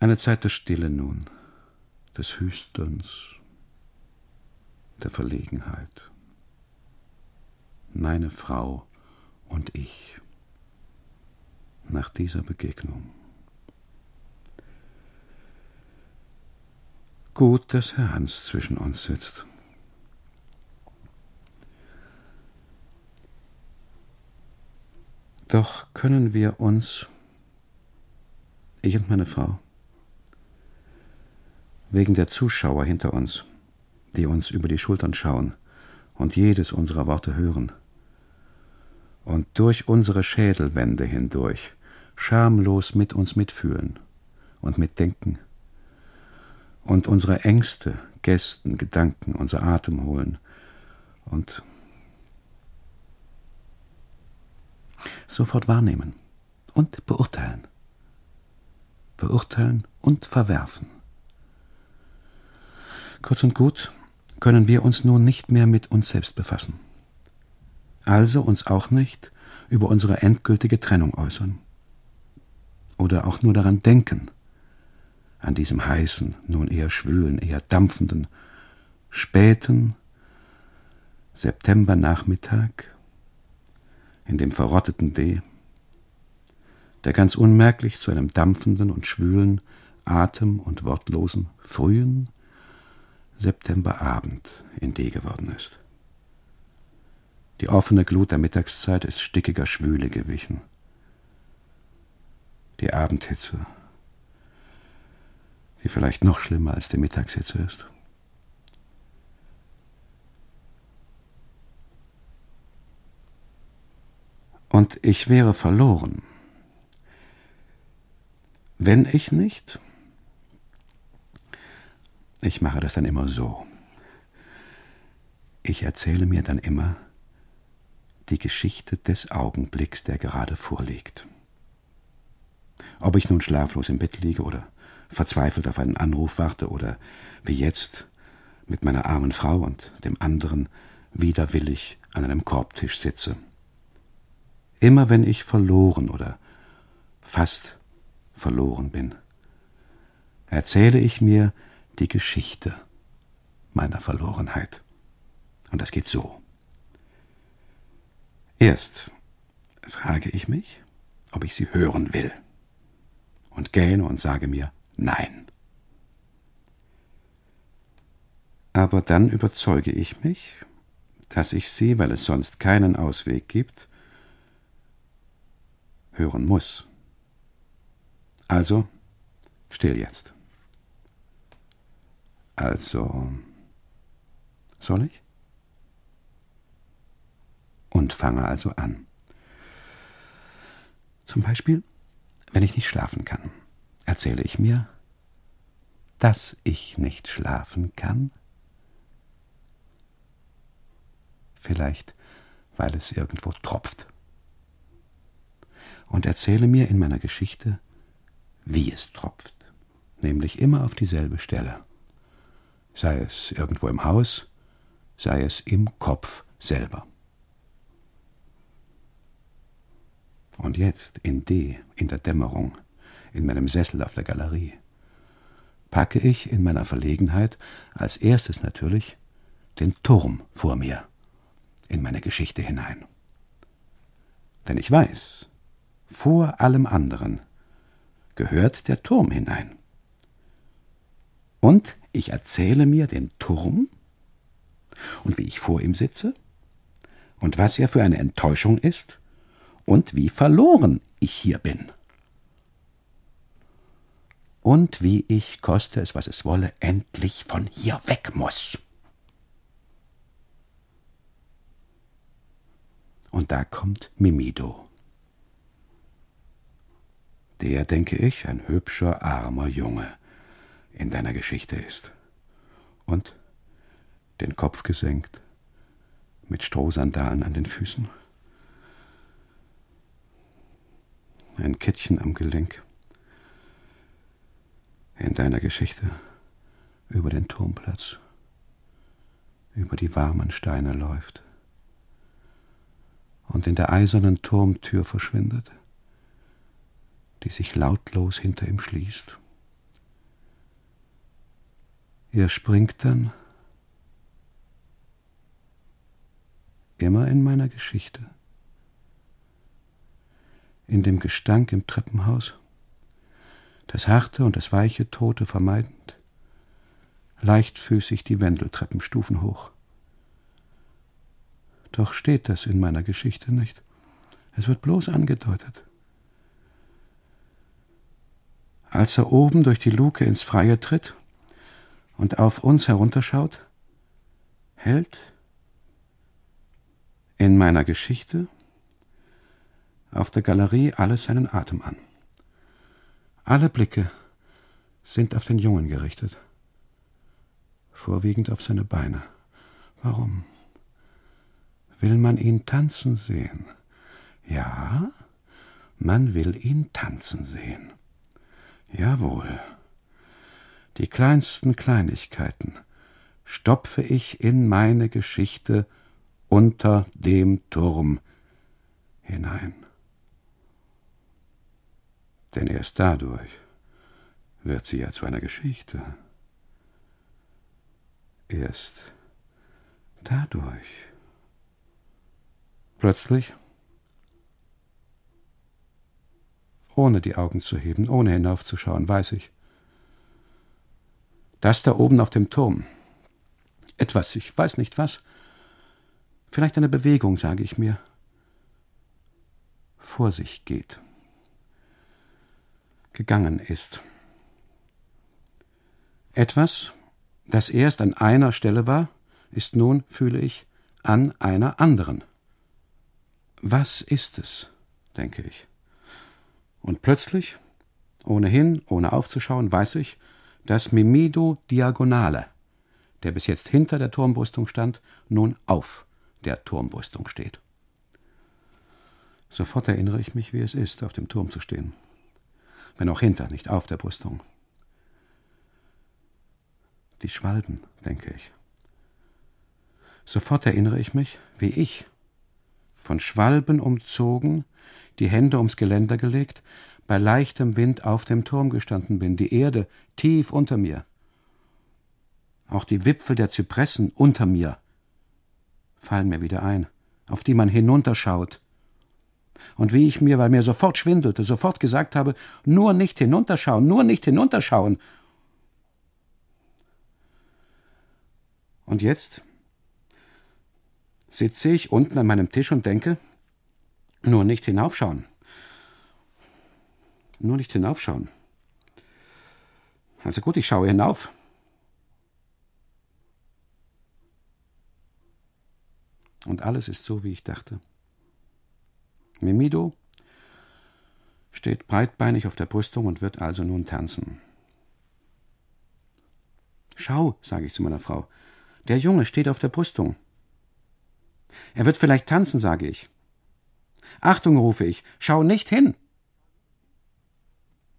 Eine Zeit der Stille nun, des Hüstelns, der Verlegenheit. Meine Frau und ich nach dieser Begegnung. Gut, dass Herr Hans zwischen uns sitzt. Doch können wir uns, ich und meine Frau, wegen der Zuschauer hinter uns, die uns über die Schultern schauen und jedes unserer Worte hören, und durch unsere Schädelwände hindurch schamlos mit uns mitfühlen und mitdenken und unsere Ängste, Gästen, Gedanken, unser Atem holen und sofort wahrnehmen und beurteilen. Beurteilen und verwerfen. Kurz und gut können wir uns nun nicht mehr mit uns selbst befassen. Also uns auch nicht über unsere endgültige Trennung äußern. Oder auch nur daran denken, an diesem heißen, nun eher schwülen, eher dampfenden, späten Septembernachmittag in dem verrotteten D, der ganz unmerklich zu einem dampfenden und schwülen, atem- und wortlosen, frühen Septemberabend in D geworden ist. Die offene Glut der Mittagszeit ist stickiger Schwüle gewichen. Die Abendhitze, die vielleicht noch schlimmer als die Mittagshitze ist. Und ich wäre verloren, wenn ich nicht. Ich mache das dann immer so. Ich erzähle mir dann immer die Geschichte des Augenblicks, der gerade vorliegt. Ob ich nun schlaflos im Bett liege oder verzweifelt auf einen Anruf warte oder wie jetzt mit meiner armen Frau und dem anderen widerwillig an einem Korbtisch sitze. Immer wenn ich verloren oder fast verloren bin, erzähle ich mir die Geschichte meiner Verlorenheit. Und das geht so. Erst frage ich mich, ob ich sie hören will, und gähne und sage mir Nein. Aber dann überzeuge ich mich, dass ich sie, weil es sonst keinen Ausweg gibt, hören muss. Also, still jetzt. Also, soll ich? Und fange also an. Zum Beispiel, wenn ich nicht schlafen kann, erzähle ich mir, dass ich nicht schlafen kann. Vielleicht, weil es irgendwo tropft und erzähle mir in meiner Geschichte, wie es tropft, nämlich immer auf dieselbe Stelle, sei es irgendwo im Haus, sei es im Kopf selber. Und jetzt in D, in der Dämmerung, in meinem Sessel auf der Galerie, packe ich in meiner Verlegenheit als erstes natürlich den Turm vor mir in meine Geschichte hinein. Denn ich weiß, vor allem anderen gehört der Turm hinein. Und ich erzähle mir den Turm und wie ich vor ihm sitze und was er für eine Enttäuschung ist und wie verloren ich hier bin. Und wie ich, koste es, was es wolle, endlich von hier weg muss. Und da kommt Mimido der, denke ich, ein hübscher, armer Junge in deiner Geschichte ist. Und den Kopf gesenkt, mit Strohsandalen an den Füßen, ein Kettchen am Gelenk, in deiner Geschichte über den Turmplatz, über die warmen Steine läuft und in der eisernen Turmtür verschwindet die sich lautlos hinter ihm schließt. Er springt dann immer in meiner Geschichte. In dem Gestank im Treppenhaus, das harte und das weiche Tote vermeidend, leichtfüßig die Wendeltreppenstufen hoch. Doch steht das in meiner Geschichte nicht. Es wird bloß angedeutet. Als er oben durch die Luke ins Freie tritt und auf uns herunterschaut, hält in meiner Geschichte auf der Galerie alles seinen Atem an. Alle Blicke sind auf den Jungen gerichtet, vorwiegend auf seine Beine. Warum? Will man ihn tanzen sehen? Ja, man will ihn tanzen sehen. Jawohl. Die kleinsten Kleinigkeiten stopfe ich in meine Geschichte unter dem Turm hinein. Denn erst dadurch wird sie ja zu einer Geschichte. Erst dadurch. Plötzlich, ohne die Augen zu heben, ohne hinaufzuschauen, weiß ich, das da oben auf dem Turm, etwas, ich weiß nicht was, vielleicht eine Bewegung, sage ich mir, vor sich geht, gegangen ist. Etwas, das erst an einer Stelle war, ist nun, fühle ich, an einer anderen. Was ist es, denke ich. Und plötzlich, ohnehin, ohne aufzuschauen, weiß ich, dass Mimido Diagonale, der bis jetzt hinter der Turmbrüstung stand, nun auf der Turmbrüstung steht. Sofort erinnere ich mich, wie es ist, auf dem Turm zu stehen. Wenn auch hinter, nicht auf der Brüstung. Die Schwalben, denke ich. Sofort erinnere ich mich, wie ich von Schwalben umzogen, die Hände ums Geländer gelegt, bei leichtem Wind auf dem Turm gestanden bin, die Erde tief unter mir. Auch die Wipfel der Zypressen unter mir fallen mir wieder ein, auf die man hinunterschaut. Und wie ich mir, weil mir sofort schwindelte, sofort gesagt habe, nur nicht hinunterschauen, nur nicht hinunterschauen. Und jetzt sitze ich unten an meinem Tisch und denke, nur nicht hinaufschauen. Nur nicht hinaufschauen. Also gut, ich schaue hinauf. Und alles ist so, wie ich dachte. Mimido steht breitbeinig auf der Brüstung und wird also nun tanzen. Schau, sage ich zu meiner Frau, der Junge steht auf der Brüstung. Er wird vielleicht tanzen, sage ich. Achtung, rufe ich, schau nicht hin.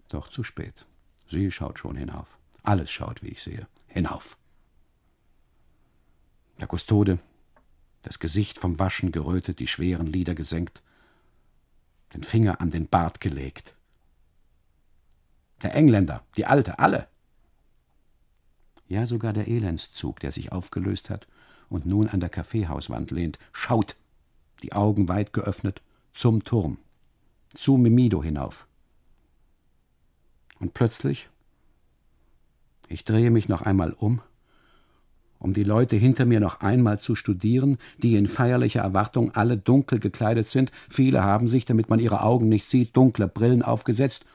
Doch zu spät. Sie schaut schon hinauf. Alles schaut, wie ich sehe, hinauf. Der Kustode, das Gesicht vom Waschen gerötet, die schweren Lider gesenkt, den Finger an den Bart gelegt. Der Engländer, die Alte, alle. Ja, sogar der Elendszug, der sich aufgelöst hat und nun an der Kaffeehauswand lehnt, schaut, die Augen weit geöffnet, zum Turm, zu Mimido hinauf. Und plötzlich, ich drehe mich noch einmal um, um die Leute hinter mir noch einmal zu studieren, die in feierlicher Erwartung alle dunkel gekleidet sind, viele haben sich, damit man ihre Augen nicht sieht, dunkle Brillen aufgesetzt,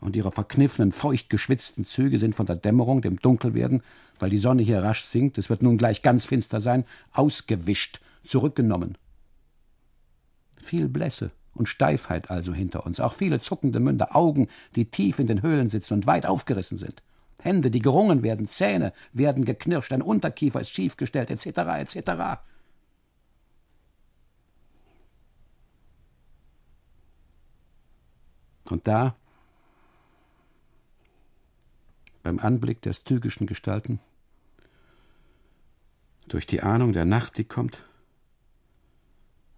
und ihre verkniffenen, feucht geschwitzten Züge sind von der Dämmerung, dem Dunkelwerden, weil die Sonne hier rasch sinkt, es wird nun gleich ganz finster sein, ausgewischt, zurückgenommen. Viel Blässe und Steifheit also hinter uns, auch viele zuckende Münder, Augen, die tief in den Höhlen sitzen und weit aufgerissen sind. Hände, die gerungen werden, Zähne werden geknirscht, ein Unterkiefer ist schiefgestellt, etc., etc. Und da beim Anblick der stygischen Gestalten, durch die Ahnung der Nacht, die kommt,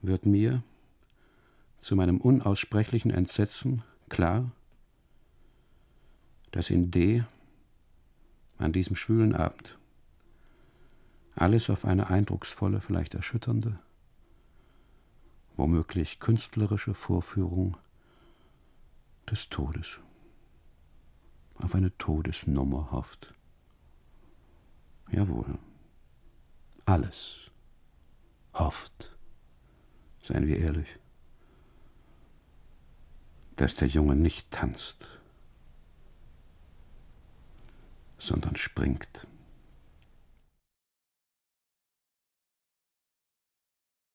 wird mir zu meinem unaussprechlichen Entsetzen klar, dass in D an diesem schwülen Abend alles auf eine eindrucksvolle, vielleicht erschütternde, womöglich künstlerische Vorführung des Todes. Auf eine Todesnummer hofft. Jawohl. Alles hofft, seien wir ehrlich, dass der Junge nicht tanzt, sondern springt.